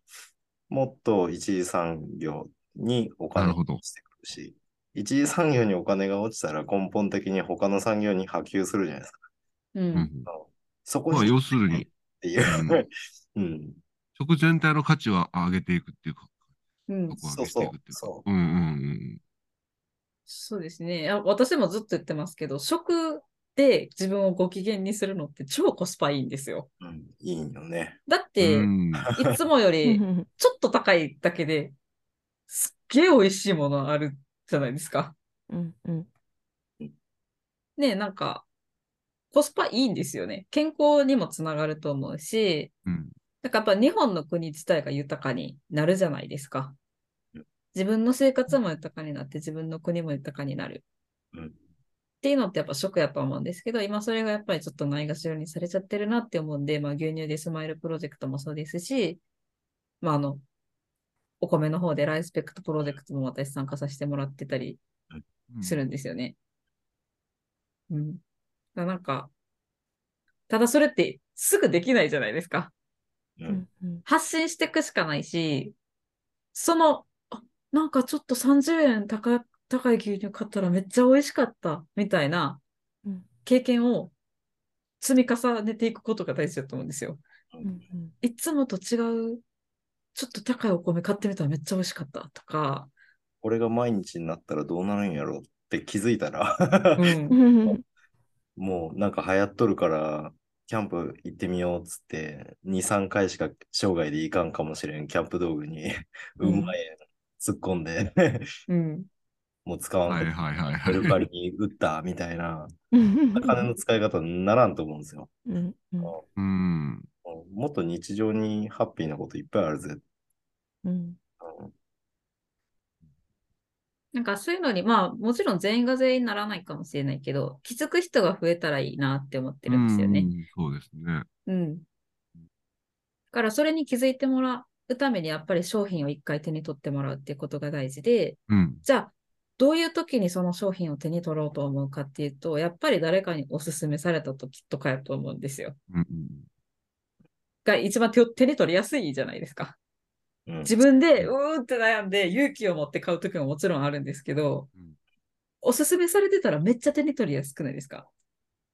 もっと一次産業にお金なるほどが落ちてくるし、一次産業にお金が落ちたら根本的に他の産業に波及するじゃないですか。ううんうんん。そこまあ、に要するに、っていう。うん。食全体の価値は上げていくっていうか、うんそ。こを上げていくっていうか。そううんうんうんそうですね。いや私もずっと言ってますけど、食で自分をご機嫌にするのって超コスパいいんですよ。うん。いいよね。うだって、ん。いつもようりんちょっと高いだけですっげえ美味しいものあるじゃないですか。うんうんねえ、なんか、コスパいいんですよね。健康にもつながると思うし、うん。なんかやっぱ日本の国自体が豊かになるじゃないですかうん。自分の生活も豊かになって自分の国も豊かになる。うんっていうのってやっぱ食やと思うんですけど、今それがやっぱりちょっとないがしろにされちゃってるなって思うんで、まあ牛乳でスマイルプロジェクトもそうですし、まああの、お米の方でライスペクトプロジェクトも私参加させてもらってたりするんですよね。うん。だからなんか、ただそれってすぐできないじゃないですか。う。うんんうん発信していくしかないし、その、あなんかちょっと30円高い高い牛乳買ったらめっちゃ美味しかったみたいなうん。経験を積み重ねていくことが大事だと思うんですよ。うんうん。いつもと違う、ちょっと高いお米買ってみたらめっちゃ美味しかったとか、これが毎日になったらどうなるんやろうって気づいたら、うん。う、ん もうなんか流行っとるから、キャンプ行ってみようっつって、2、3回しか生涯で行かんかもしれんキャンプ道具に、うん。うんまい円突っ込んで、うん、もう使わんはいことはいはいはい。メルカリに売ったみたいな、うん金の使い方にならんと思うんですよ。うんうんうん。もっと日常にハッピーなこといっぱいあるぜ。うんなんかそういうのに、まあもちろん全員が全員ならないかもしれないけど、気づく人が増えたらいいなって思ってるんですよね。うんそうですね。うん。だからそれに気づいてもらうためにやっぱり商品を一回手に取ってもらうっていうことが大事で、うん。じゃあどういう時にその商品を手に取ろうと思うかっていうと、やっぱり誰かにおすすめされた時とかやと思うんですよ。うんうんが一番手に取りやすいじゃないですか。うん自分でうーって悩んで勇気を持って買う時ももちろんあるんですけど、うんおすすめされてたらめっちゃ手に取りやすくないですか、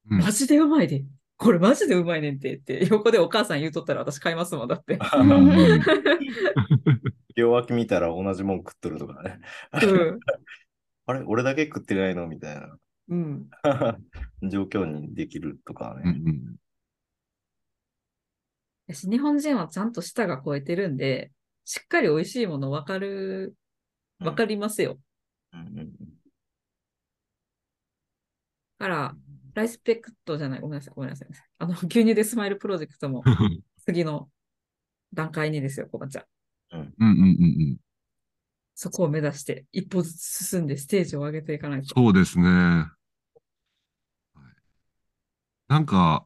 うんマジでうまいで。これマジでうまいねんてって、横でお母さん言うとったら私買いますもん、だって。両脇見たら同じもん食っとるとかね。うん。あれ俺だけ食ってないのみたいなうん。状況にできるとかうんうね。ん私日本人はちゃんと舌が超えてるんで、しっかり美味しいもの分かる、分かりますよ。うんうんだから、ライスペクトじゃない、ごめんなさい、ごめんなさい。あの、牛乳でスマイルプロジェクトも 次の段階にですよ、コバちゃん。うんうんうんうん。そこを目指して一歩ずつ進んでステージを上げていかないと。そうですね。はいなんか、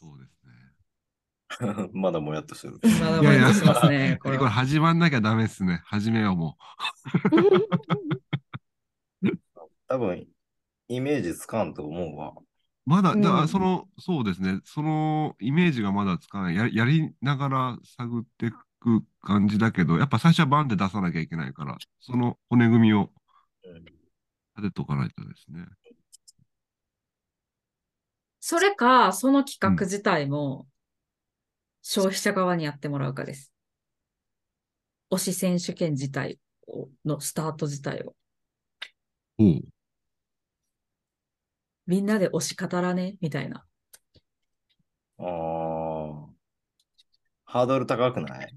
そうですね。まだもやっとしてる。まだまだしますね、ここれれは。始まんなきゃダメですね。始めよう、も 多分、イメージつかんと思うわ。う。まだ、うんだからその、そうですね。そのイメージがまだつかない。ややりながら探っていく感じだけど、やっぱ最初はバンって出さなきゃいけないから、その骨組みをうん立てとかないとですね。それか、その企画自体も消費者側にやってもらうかです。推し選手権自体をのスタート自体を。おう。みんなで推し語らね、みたいな。あーハードル高くない？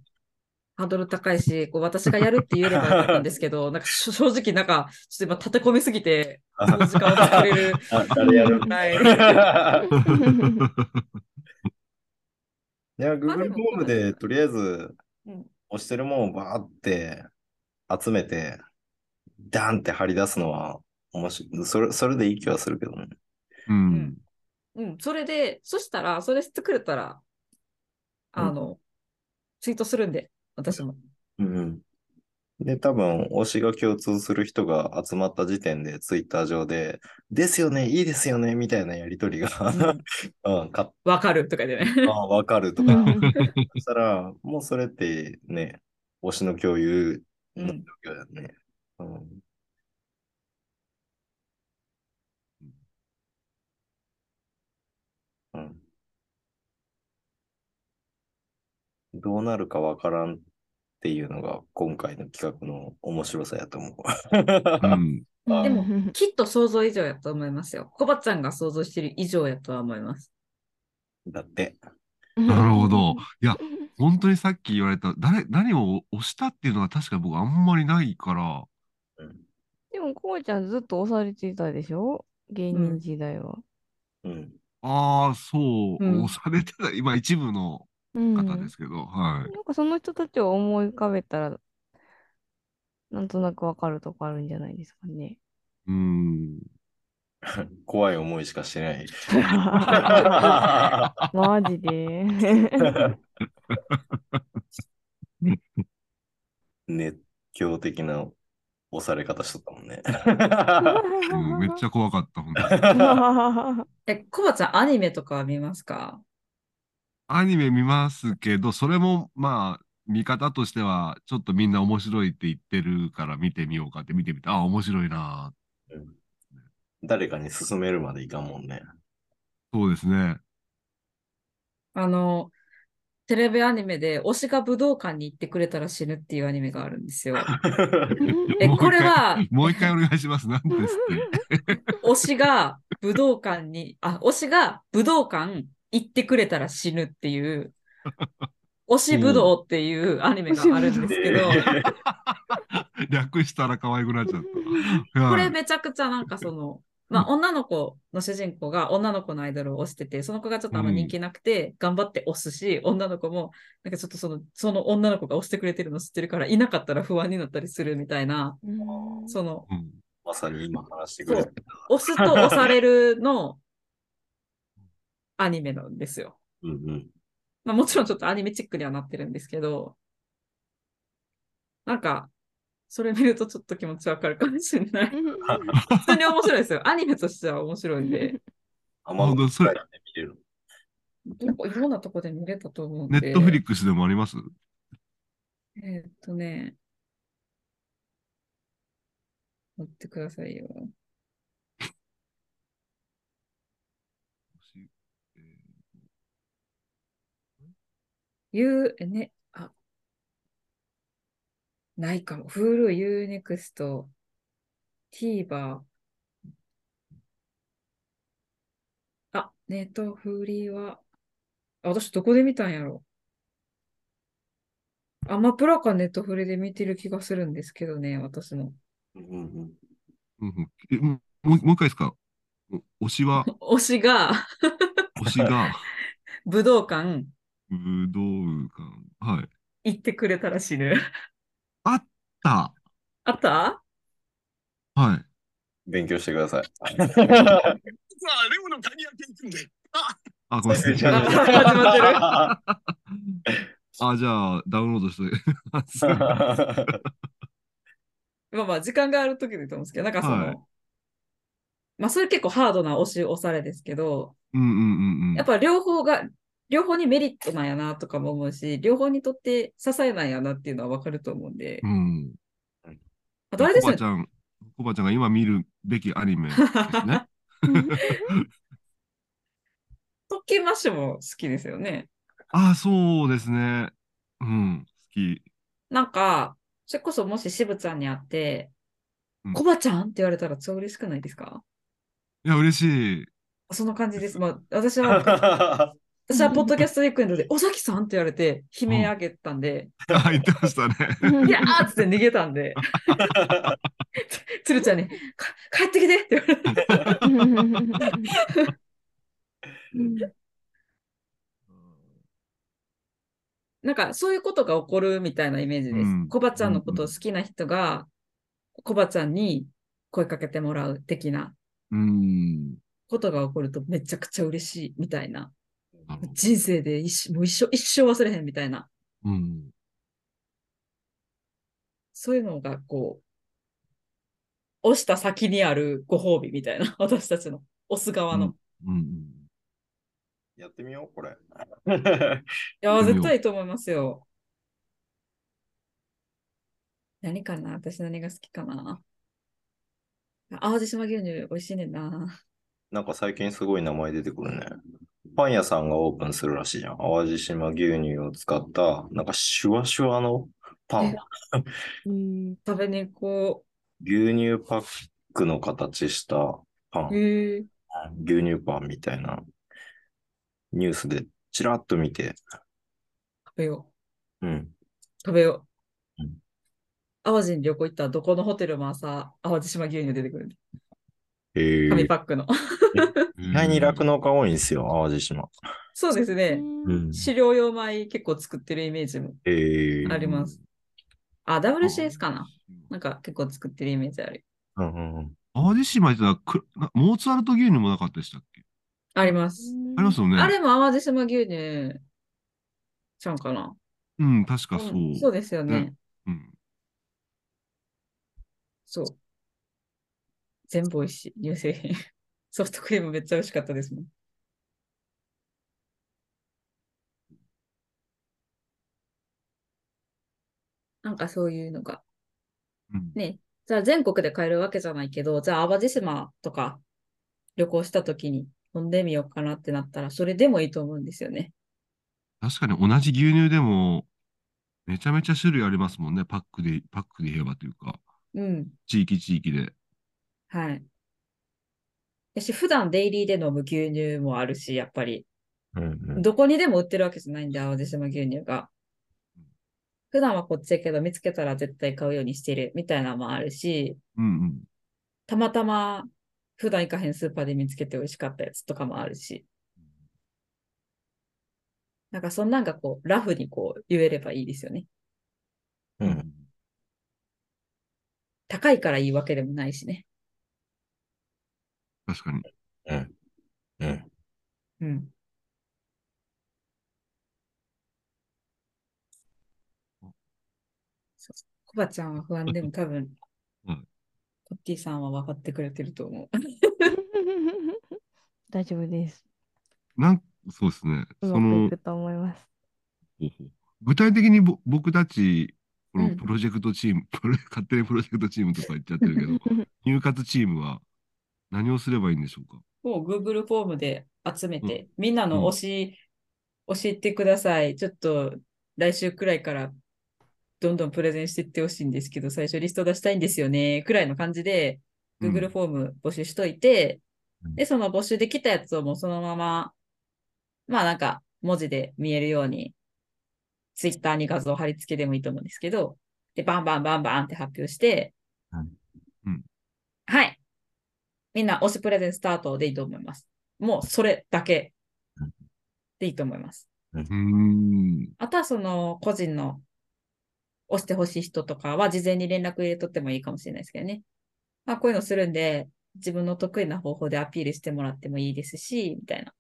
ハードル高いし、こう私がやるって言えればよかったんですけど、なんかし正直なんか、ちょっと今立て込みすぎて、その時間を作れる。あ誰やる？ない。いや、Google もホームでとりあえずうん押してるものをバーって集めて、ダンって貼り出すのは面白い。それ、それでいい気はするけどね。うん。うん、それで、そしたら、それ作れたら、あの、ツイートするんで、私も。うんうん。で、多分、推しが共通する人が集まった時点で、ツイッター上で、ですよね、いいですよね、みたいなやりとりが、うん、かわかるとかでね。あわかるとか、そしたら、もうそれってね、推しの共有の状況だよね。うんうんどうなるかわからんっていうのが今回の企画の面白さやと思う。うん。あでも きっと想像以上やと思いますよ。コバちゃんが想像してる以上やとは思います。だって。なるほど。いや、本当にさっき言われた、誰、何を押したっていうのは確かに僕あんまりないから、うんでも、こうちゃんずっと押されてたでしょ？芸人時代は。うん。ああ、そう、うん押されてた、今一部のうん。方ですけど、はい。なんかその人たちを思い浮かべたら、なんとなくわかるとこあるんじゃないですかね。うーん。怖い思いしかしてない。マジで。熱狂的な押され方しとったもんね。うんめっちゃ怖かった、本当に。え、コバちゃん、アニメとかは見ますか？アニメ見ますけど、それも、まあ、見方としては、ちょっとみんな面白いって言ってるから見てみようかって見てみて、ああ、面白いな。うん誰かに勧めるまでいかんもんね。そうですね。あの、テレビアニメで推しが武道館に行ってくれたら死ぬっていうアニメがあるんですよ。え、もう一回これは、もう一回お願いします。何ですって。推しが武道館に、あ、推しが武道館行ってくれたら死ぬっていう、推し武道っていうアニメがあるんですけど、略したら可愛くなっちゃった。これはい。めちゃくちゃなんかその、まあ、女の子の主人公が女の子のアイドルを推してて、その子がちょっとあんま人気なくて、頑張って推すし、女の子も、なんかちょっとその、その女の子が推してくれてるの知ってるから、いなかったら不安になったりするみたいな、うん。その、うん。まさに今話してくれた。推すと推されるのアニメなんですよ。うんうん。まあもちろんちょっとアニメチックにはなってるんですけど、なんか、それ見るとちょっと気持ちわかるかもしれない。普通に面白いですよ。アニメとしては面白いんで、アマゾン本当それプライムで見れる。どこいろんなとこで見れたと思うんで。ネットフリックスでもあります？えーっとね、待ってくださいよ。ゆう、ね、あ、ないかも。Hulu、Unext、TVer。あ、ネットフリは、あ私どこで見たんやろ。アマプラかネットフリで見てる気がするんですけどね、私の。うんうん。うんうん。えもうもう一回ですか？お推しは、推しが。推しが、武道館武道館。はい。行ってくれたら死ぬ。あったあった？はい。勉強してください。さあ、レオの鍵開け行くんで。あ、あ、ごめんなさい。始まあ、じゃあ、ダウンロードしてまあまあ、時間がある時でいいと思うんですけど、なんかその、はいまあそれ結構ハードな押し押されですけど、うんうんうんうん。やっぱ両方が、両方にメリットなんやなとかも思うし、両方にとって支えなんやなっていうのはわかると思うんで、うん。あとあれですよねコバちゃん、コバちゃんが今見るべきアニメですね。特訓マッシュも好きですよね。あ、そうですね。うん、好き。なんか、それこそもし渋ちゃんに会ってうん、コバちゃんって言われたら超嬉しくないですか？いや、嬉しい。そんな感じです。まあ、私は、私はポッドキャストウィークエンドで、尾崎さんって言われて悲鳴あげたんで、あ、言ってましたね。いやーっつって逃げたんで、つるちゃんに、か帰ってきてって言われて。なんかそういうことが起こるみたいなイメージです。うんコバちゃんのことを好きな人が、コバちゃんに声かけてもらう的なうん。ことが起こるとめちゃくちゃ嬉しいみたいな。人生で一生もう一生一生忘れへんみたいな。うん。そういうのがこう、押した先にあるご褒美みたいな。私たちの押す側の。いうん。やってみよう、これ。やー、や絶対いいと思いますよ。何かな？私何が好きかな？淡路島牛乳美味しいねんな。なんか最近すごい名前出てくるね。パン屋さんがオープンするらしいじゃん。淡路島牛乳を使った、なんかシュワシュワのパン。うん食べに行こ牛乳パックの形したパう。ン。牛乳パンみたいなニュースでちらっと見て、食べよう。うん。食べよううん。淡路に旅行行ったらどこのホテルも朝、淡路島牛乳出てくる。え紙パックの。意外に酪農家多いんですよ、淡路島。そうですね。うん。飼料用米結構作ってるイメージもえー、あります。あ、WCS かななんか結構作ってるイメージある。うんうんうん。淡路島ってモーツァルト牛乳もなかったでしたっけ？あります。ありますよね。あれも淡路島牛乳ちゃうんかなうん、確かそう。んそうですよね。うん。そう。全部美味しい。乳製品。ソフトクリームめっちゃ美味しかったですもん。なんかそういうのがうんね、じゃあ全国で買えるわけじゃないけど、じゃあ淡路島とか旅行した時に飲んでみようかなってなったら、それでもいいと思うんですよね。確かに同じ牛乳でも、めちゃめちゃ種類ありますもんね。パックで、パックで言えばというか、うん。地域地域で。はい。私、普段デイリーで飲む牛乳もあるし、やっぱり、うんうん、どこにでも売ってるわけじゃないんで、淡路島牛乳が。普段はこっちやけど、見つけたら絶対買うようにしてるみたいなのもあるし、うんうん。たまたま普段行かへんスーパーで見つけて美味しかったやつとかもあるし。なんかそんなんがこう、ラフにこう言えればいいですよね。うん。高いからいいわけでもないしね。確かに。うん。うん。うん。そうコバちゃんは不安でも 多分、はいコッティさんは分かってくれてると思う。大丈夫です。なん、そうですね。うそのまくいく、と思います。ほうほう具体的にぼ僕たち、こうんのプロジェクトチーム、プ ロ勝手にプロジェクトチームとか言っちゃってるけど、入活チームは何をすればいいんでしょうか？もう Google フォームで集めて、うみんなのうん推し、教えてください。ちょっと来週くらいからどんどんプレゼンしていってほしいんですけど、最初リスト出したいんですよね、くらいの感じで、うん Google フォーム募集しといて、うん。で、その募集できたやつをもうそのまま、まあなんか文字で見えるように、Twitter に画像貼り付けでもいいと思うんですけど、で、バンバンバンバンって発表して、うんうん。はい。みんな推しプレゼンスタートでいいと思います。もうそれだけうんでいいと思います。あとはその個人の押してほしい人とかは事前に連絡入れとってもいいかもしれないですけどね。まあこういうのするんで、自分の得意な方法でアピールしてもらってもいいですし、みたいな。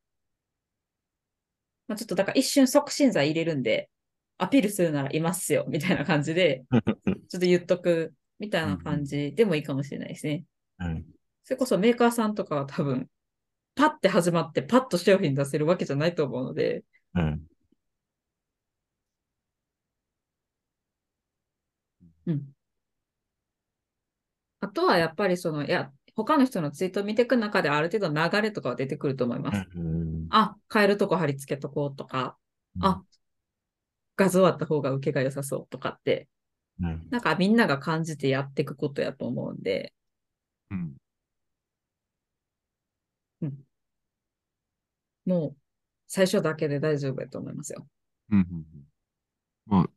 まあちょっとだから一瞬促進剤入れるんで、アピールするならいますよ、みたいな感じで、ちょっと言っとく、みたいな感じでもいいかもしれないですね。うん。それこそメーカーさんとかは多分、パッて始まってパッと商品出せるわけじゃないと思うので、うん。うん。あとはやっぱりその、いや、他の人のツイートを見ていく中である程度流れとかは出てくると思います。うん。あ、変えるとこ貼り付けとこうとか、あ、画像あった方が受けが良さそうとかって、うん。なんかみんなが感じてやっていくことやと思うんで、うん。もう最初だけで大丈夫やと思いますよ。うん。うんうんまあ、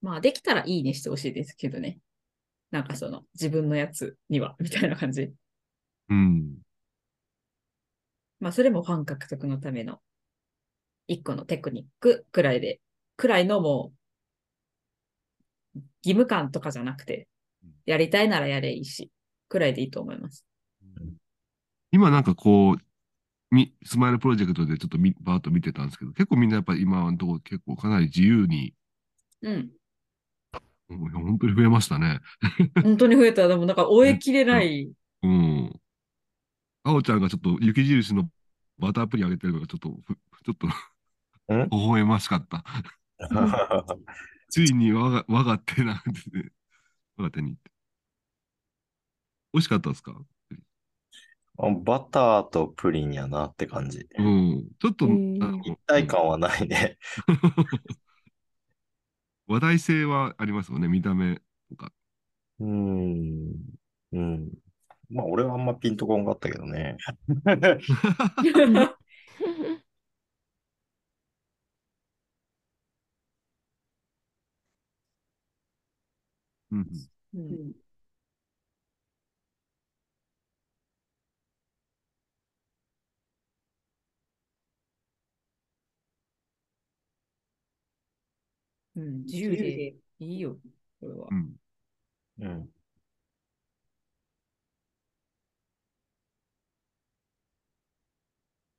まあできたらいいねしてほしいですけどね。なんかその自分のやつには、みたいな感じ。うん。まあそれもファン獲得のための一個のテクニックくらいで、くらいのもう義務感とかじゃなくて、やりたいならやれいいし、くらいでいいと思います。今なんかこう、み、スマイルプロジェクトでちょっとみバーッと見てたんですけど、結構みんなやっぱり今のところ結構かなり自由に、うん。うん本当に増えましたね。本当に増えた。でもなんか終えきれない。うん。あおちゃんがちょっと雪印のバタープリンあげてるのがちょっとふ、ちょっと、ん？微笑ましかった。ついに我が、我が手なんてね、我が手にって。美味しかったですか？あバターとプリンやなって感じ。うん。ちょっと、一体感はないね。話題性はありますよね、見た目とか。うーん。うん。まあ、俺はあんまピンとこんかったけどね。うんうんうん、自由でいいよ、これはう。ん。うん。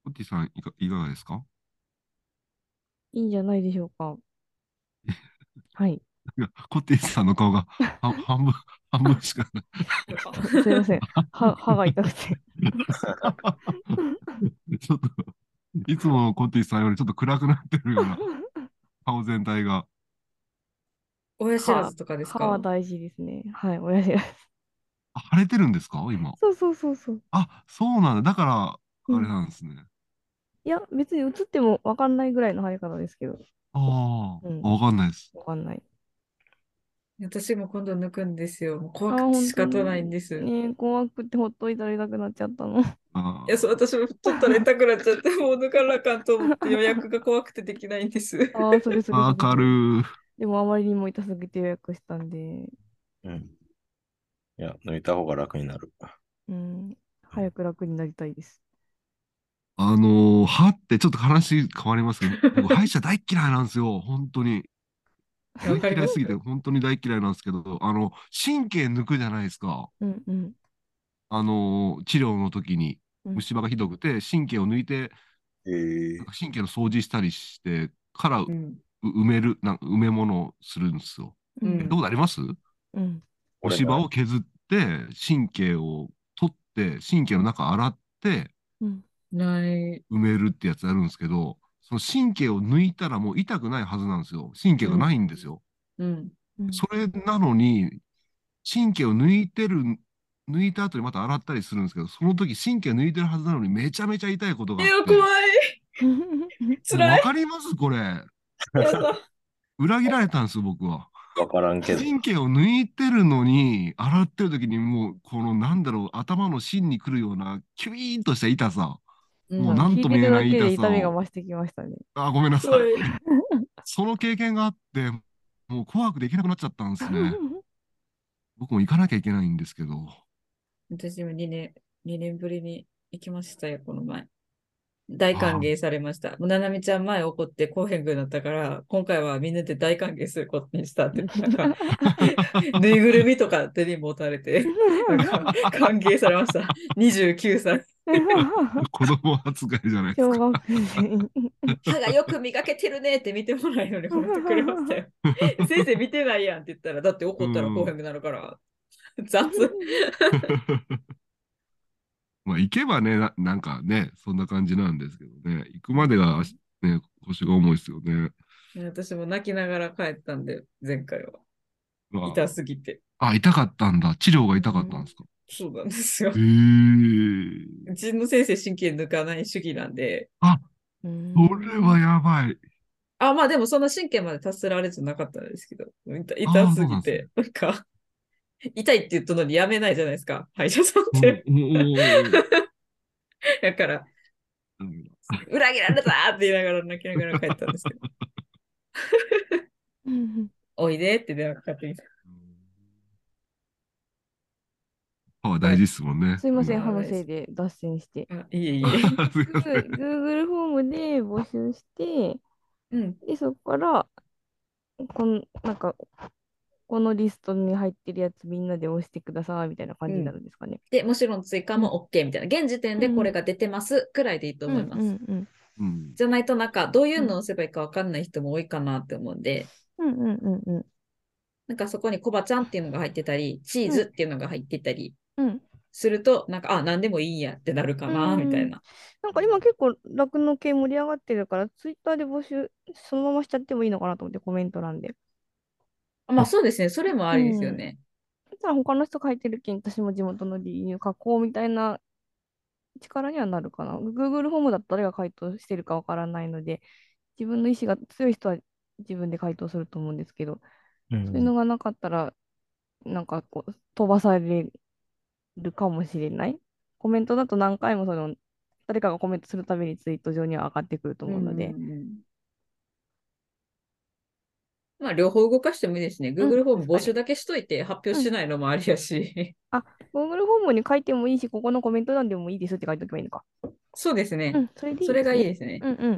コッティさんいか、いかがですか？いいんじゃないでしょうか。はい。い やコッティさんの顔がは 半分、半分しかない。すいません。歯、歯が痛くて。ちょっと、いつものコッティさんよりちょっと暗くなってるような、顔全体が。親知らずとかですか？歯は大事ですね。はい。親知らず。あ腫れてるんですか？今。そうそうそうそう。あ、そうなんだ。だから、あれなんですね。いや、別に映ってもわかんないぐらいの生え方ですけど、ああ、うんわかんないです。わかんない。私も今度抜くんですよ。もうあ怖くて仕方ないんです。いねえ、怖くてほっといたら痛くなっちゃったの。あや、そう、私もちょっと痛くなっちゃって、もう抜かなあかんと思って予約が怖くてできないんです。ああ、それそれ。わかる。でもあまりにも痛すぎて予約したんで、うん。いや、抜いた方が楽になる。うん、早く楽になりたいです。あのー歯ってちょっと話変わりますけど、僕歯医者大っ嫌いなんですよ。本当に。大嫌いすぎて、本当に大嫌いなんですけど、あの、神経抜くじゃないですか。うんうん。あのー治療の時に。うん虫歯がひどくて、神経を抜いて、えーなんか神経の掃除したりしてからううん。埋める、なんか埋め物をするんですよ。うんどうことあります？うん。俺虫歯を削って、神経を取って、神経の中洗ってうん。埋めるってやつあるんですけど、その神経を抜いたらもう痛くないはずなんですよ。神経がないんですよ。うん。うんそれなのに、神経を抜いてる、抜いた後にまた洗ったりするんですけど、その時神経抜いてるはずなのにめちゃめちゃ痛いことがあいや、って。怖い。辛わい。かります？これ。裏切られたんですよ、僕は。わからんけど。神経を抜いてるのに、洗ってる時にもう、このなんだろう、頭の芯に来るような、キュイーンとした痛さ。もうなんとも言えない痛さ痛みがを。増してきましたね。あ、ごめんなさい。その経験があって、もう怖くできなくなっちゃったんですね。僕も行かなきゃいけないんですけど。私も2年、2年ぶりに行きましたよ、この前。大歓迎されました。もうななみちゃん前怒ってこうへんくなったから、今回はみんなで大歓迎することにしたって、なんか、ぬいぐるみとか手に持たれて、歓迎されました。29歳。子供扱いじゃないですか。歯がよく磨けてるねって見てもらえるのに褒めてくれましたよ。先生見てないやんって言ったら、だって怒ったらこうへんくなるから。雑。まあ行けばねな、なんかね、そんな感じなんですけどね、行くまでが、ね、腰が重いですよね。私も泣きながら帰ったんで、前回は。まあ痛すぎて。あ、痛かったんだ。治療が痛かったんですか？そうなんですよ。うちの先生神経抜かない主義なんで、あ、うん。それはやばい。あ、まあでもそんな神経まで達せられてなかったんですけど、痛あ痛ーそうなんすぎて、なんか、痛いって言ったのにやめないじゃないですか、歯医者さんっうんて。だから、うん裏切られたって言いながら泣きながら帰ったんですけど、うんおいでって電話かかってきた。歯は大事ですもんね。すいません、うん歯のせいで脱線して。あ、いえいえ。すいません Google フォームで募集して、うん。で、そこから、この、なんか、このリストに入ってるやつみんなで押してくださいみたいな感じになるんですかね。で、もちろん追加も OK みたいな。現時点でこれが出てますくらいでいいと思います。うんうんうんじゃないとなんか、どういうのを押せばいいかわかんない人も多いかなって思うんで、うんうんうんうんなんかそこにコバちゃんっていうのが入ってたり、チーズっていうのが入ってたりうん。すると、なんか、あ、何でもいいんやってなるかな、うんみたいな。なんか今結構酪農系盛り上がってるから、ツイッターで募集そのまましちゃってもいいのかなと思ってコメント欄で。まあそうですね、それもありですよね。そしたら他の人書いてるけん、私も地元の理由書こうみたいな力にはなるかな。Google フォームだと誰が回答してるかわからないので、自分の意思が強い人は自分で回答すると思うんですけど、うんそういうのがなかったら、なんかこう、飛ばされるかもしれない。コメントだと何回もその、誰かがコメントするたびにツイート上には上がってくると思うので、んんんまあ、両方動かしてもいいですね。Google フォーム募集だけしといて発表しないのもありやし。Google フォームに書いてもいいし、ここのコメント欄でもいいですって書いておけばいいのか。そうですね。うん、それでいいそれがいいでですね。うんう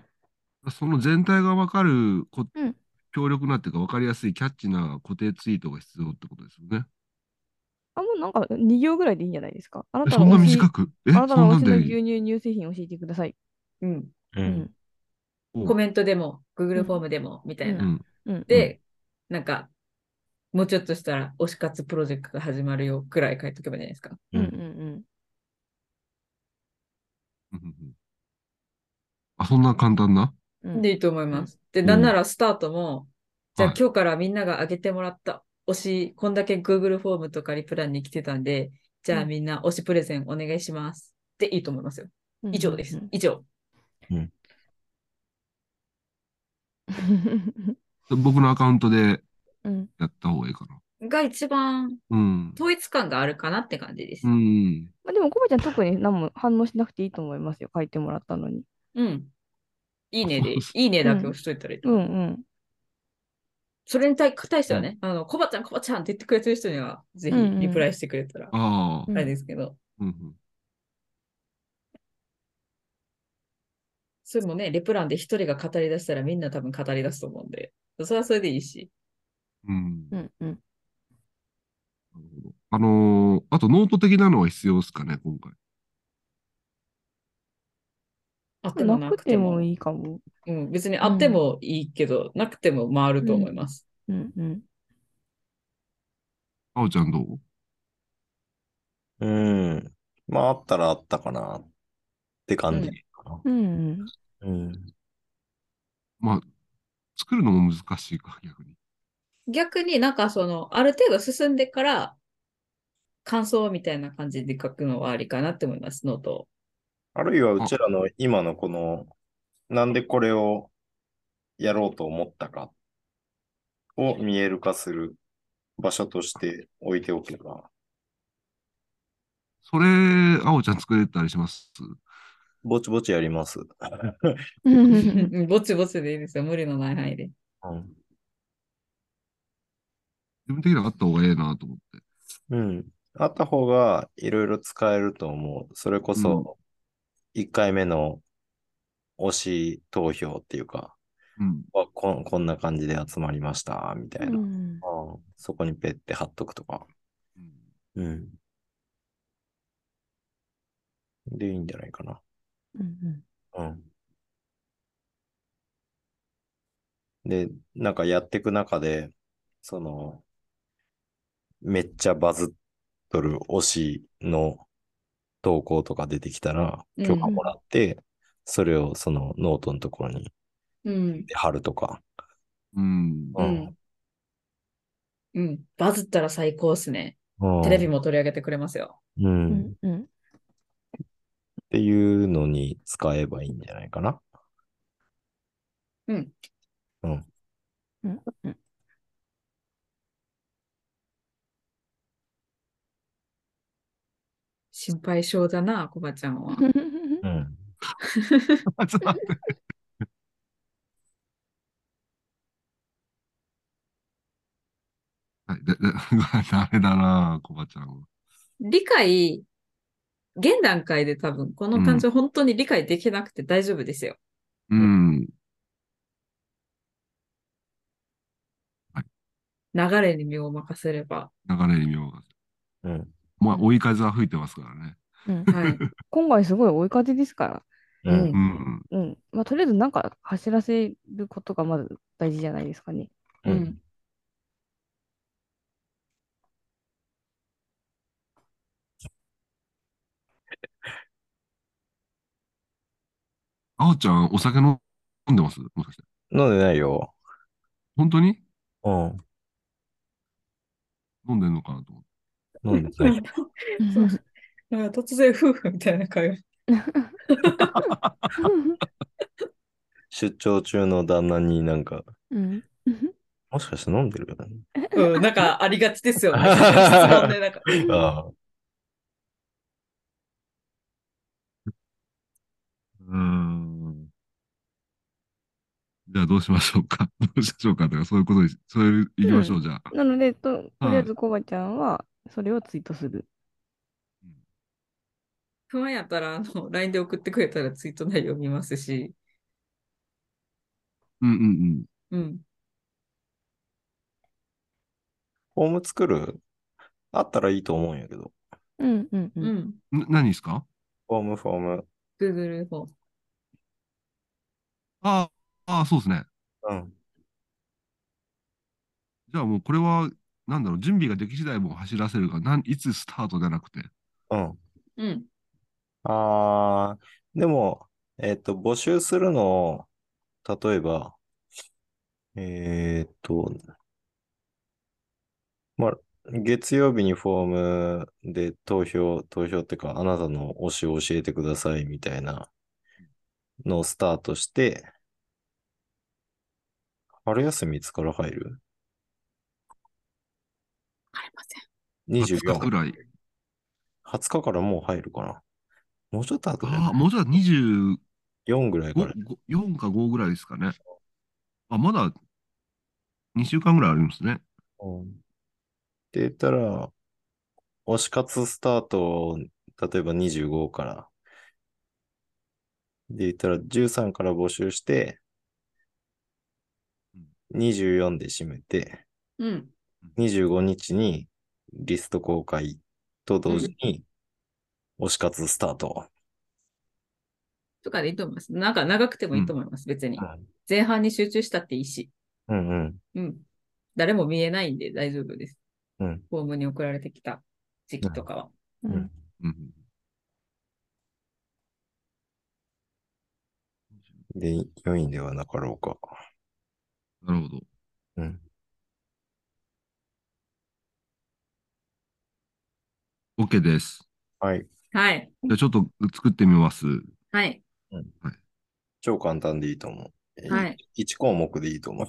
ん。その全体がわかるこ、うん強力なっていうかわかりやすいキャッチな固定ツイートが必要ってことですよね。あ、もうなんか2行ぐらいでいいんじゃないですか？あなえそんなたの推し短く？え、あなたの推しのそんなんでいい牛乳乳製品教えてください。うん。ううんコメントでも、Google うんフォームでも、みたいな。うん。うん。で、なんか、もうちょっとしたら、推し活プロジェクトが始まるよくらい書いとけばいいじゃないですか。うんうんうんうんうんあ、そんな簡単な？うんうん。でいいと思います。で、んなんならスタートも、じゃあはい今日からみんなが上げてもらった推し、こんだけ Google フォームとかリプランに来てたんで、じゃあうんみんな推しプレゼンお願いします。でいいと思いますよ。以上です。以上。僕のアカウントでうん。やった方がいいかな。が一番うん。統一感があるかなって感じです。ううん。ん。まあでも、コバちゃん特に何も反応しなくていいと思いますよ。書いてもらったのに。いいねで、いいねだけ押しといたらいいと思う。うんうん。それに対対してはね、あの、コバちゃん、コバちゃんって言ってくれてる人には、ぜひリプライしてくれたら、ああう。んあれですけど、うんうんそれもね、リプランで一人が語り出したらみんな多分語り出すと思うんで、それはそれでいいし。うん。うんうん。なるほどあのーあとノート的なのは必要ですかね、今回。あってもななくても。くてもいいかも。うん、別にあってもいいけど、なくても回ると思います。うんうん。あおちゃんどう？うん。まあ、あったらあったかなって感じかな。うんうん。うん。まあ、作るのも難しいか、逆に。逆になんかその、ある程度進んでから、感想みたいな感じで書くのはありかなって思います、ノートを。あるいはうちらの今のこの、なんでこれをやろうと思ったかを見える化する場所として置いておけば、それ、あおちゃん作れたりします？ぼちぼちやります。うんぼちぼちでいいですよ、無理のない範囲で。うん。自分的にはあった方がええなと思って。うん。あった方がいろいろ使えると思う。それこそ、1回目の推し投票っていうか、うん。あこんこんな感じで集まりました、みたいな。うんうんそこにペッて貼っとくとか。うんうん。で、いいんじゃないかな。うんうん。で、なんかやっていく中で、その、めっちゃバズっとる推しの投稿とか出てきたら、うん許可もらって、それをそのノートのところにうん。貼るとか。うん。う。ん。うん。バズったら最高っすね。うんテレビも取り上げてくれますよ。う。うんんうん。っていうのに使えばいいんじゃないかな。うん。うん。うんうん。心配性だな、コバちゃんは。うん。ちょっと待って。はい、で、で、ダメだな、コバちゃんは。理解、現段階で多分、この感情本当に理解できなくて大丈夫ですよ。うん。流れに身を任せれば。流れに身を任せうん。まあ、追い風は吹いてますからね。うんはい。今回すごい追い風ですから。うん。うん。うん。まあ、とりあえずなんか走らせることがまず大事じゃないですかね。ううんん。あおちゃん、お酒飲んでます？もしかして。飲んでないよ。本当に？うん。飲んでんのかなと思って。飲んでない。そうなんか突然夫婦みたいな会話。出張中の旦那になんか、うん。もしかして飲んでるよね？うん、なんかありがちですよね。質問でなんかああ。うーん。じゃあどうしましょうか？どうしましょうか？とか、そういうことに、そういう、行きましょう、じゃあ。なので、ととりあえずコバちゃんはそれをツイートする。不安やったら、あの、LINE で送ってくれたらツイート内容見ますし、うんうんうん。フォーム作る？あったらいいと思うんやけど。うんうんう。うんん。うん。な何ですか？フォーム、フォーム。Google フォーム。ああ、ああ、そうですね。うん。じゃあもうこれは、なんだろう、準備ができ次第もう走らせるか、なんいつスタートじゃなくて。うん。うん。ああ、でも、えっと、募集するのを、例えば、えっと、まあ、月曜日にフォームで投票、投票ってか、あなたの推しを教えてくださいみたいなのをスタートして、春休みいつから入る？わかりません。20日く ?24。らい。20日からもう入るかな。もうちょっと後で、ああ、もうちょっと25、4ぐらいから。4か5ぐらいですかね。あ、まだ2週間ぐらいありますね。うん。って言ったら、推し活スタート、例えば25から。で言ったら13から募集して、24で締めて、うん。25日にリスト公開と同時に推し活スタート。とかでいいと思います。なんか長くてもいいと思います、別に。前半に集中したっていいし。うんうん。うん。誰も見えないんで大丈夫です。うん。フォームに送られてきた時期とかは。うんうんで、良いんではなかろうか。なるほど。うん。OK です。はい。はい。じゃあちょっと作ってみます。はい。超簡単でいいと思う。はい。1項目でいいと思う。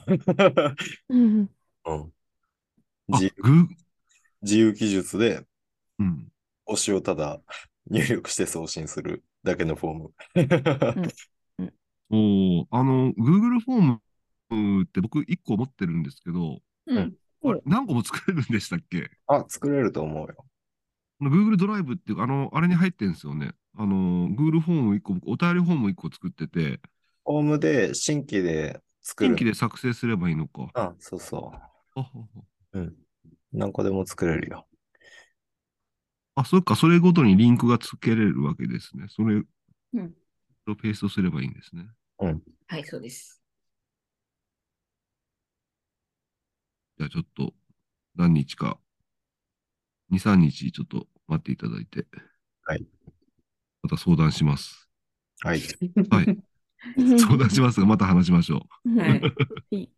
うん うん。あ、自グー、自由記述でうん。推しをただ 入力して送信するだけのフォーム。おーあの、Google フォームって僕1個持ってるんですけど、うん。何個も作れるんでしたっけ？あ、作れると思うよ。Google ドライブっていうか、あの、あれに入ってるんですよね。あの、Google フォーム1個、僕お便りフォーム1個作ってて、フォームで新規で作る。新規で作成すればいいのか。あ、そうそう。うん。何個でも作れるよ。あ、そっか、それごとにリンクがつけれるわけですね。それうんをペーストすればいいんですね。はい、そうです。じゃあちょっと、何日か、2、3日ちょっと待っていただいて。はい。また相談します。はい。はい。相談しますが、また話しましょはい。いい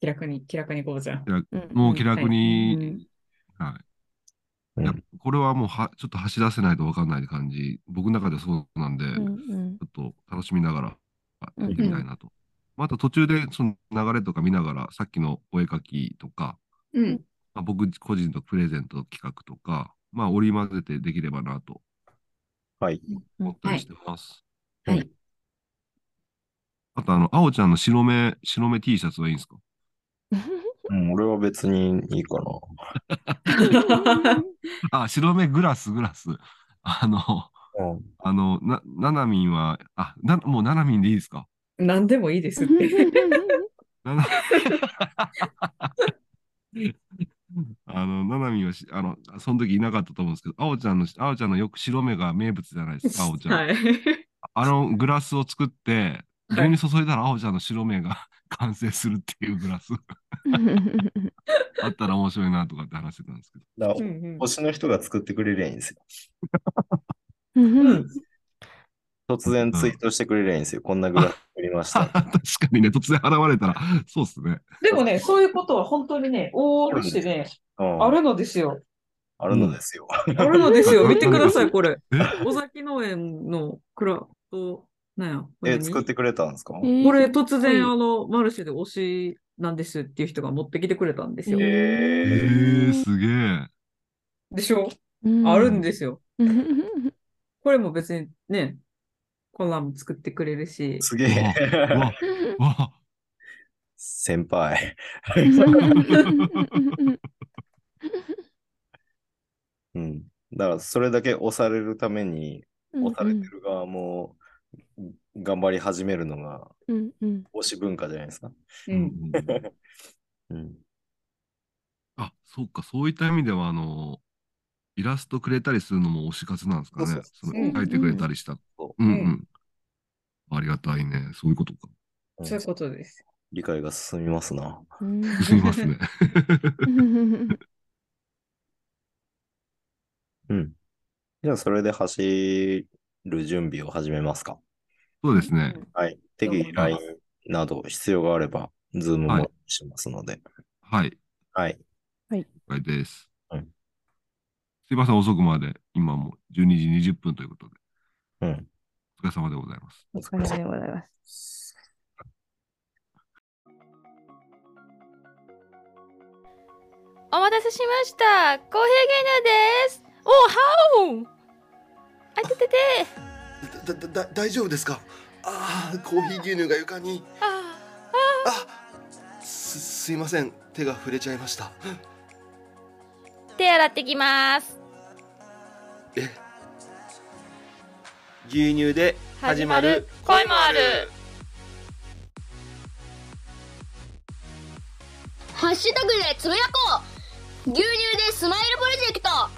気楽に、気楽にこうじゃん。う。うんもう気楽うに、んはい。これはもうは、ちょっと走らせないと分かんない感じ。僕の中でそうなんで、ちょうんっと楽しみながらやってみたいなと。また途中でその流れとか見ながら、さっきのお絵描きとか、うん。まあ、僕個人のプレゼント企画とか、まあ織り交ぜてできればなとはい。思ったりしてます。はい。あとあの、青ちゃんの白目、白目 T シャツはいいんですか？うん、俺は別にいいかな。あ、白目グラス、グラス。あの、うん。あの、な、ななみんは、あ、な、もうななみんでいいですか？何でもいいですって。なな あの、ななみんはし、あの、その時いなかったと思うんですけど、青ちゃんの、青ちゃんのよく白目が名物じゃないですか、青ちゃん。はい。あのグラスを作って、はい牛乳注いだら青ちゃんの白目が完成するっていうグラス あったら面白いなとかって話してたんですけど。だからうんうん推しの人が作ってくれりゃいいんですよ。うん突然ツイートしてくれりゃいいんですよ。こんなグラフ作りました。確かにね、突然現れたら、そうっすね。でもね、そういうことは本当にね、往々にしてね、うんあるのですよ。あるのですよ。あるのですよ。見てください、これ。え？尾崎農園のクラと、なんや、え、何作ってくれたんですか？これ突然、はいあの、マルシェで推しなんですっていう人が持ってきてくれたんですよ。ええー、すげえ。でしょ？うんあるんですよ。うんこれも別にね、コラム作ってくれるしー、、すげうえ。わ、わ、先輩。うん。だから、それだけ押されるために、押されてる側も頑張り始めるのがうんうん推し文化じゃないですか。うん。あ、そうか、そういった意味では、あの、イラストくれたりするのも推し活なんですかね。そうそううんその書いてくれたりした。そうんううんん。ありがたいね。そういうことか。うそういうことです。理解が進みますな。うんすみますね。うん。じゃあ、それで走る準備を始めますか。そうですね。はい。適宜 LINE など必要があれば、ズームはいもしますので。はい。はい。了解です。うんすいません、遅くまで。今もう12時20分ということで。うん。お疲れ様でございます。おお疲れ様でございます。お待たせしました。コーヒー牛乳です。おはおあいててて。だだだ大丈夫ですか？ああコーヒー牛乳が床にああすすいません手が触れちゃいました手洗ってきます。牛乳で始まる恋もある。ハッシュタグでつぶやこう。牛乳でスマイルプロジェクト。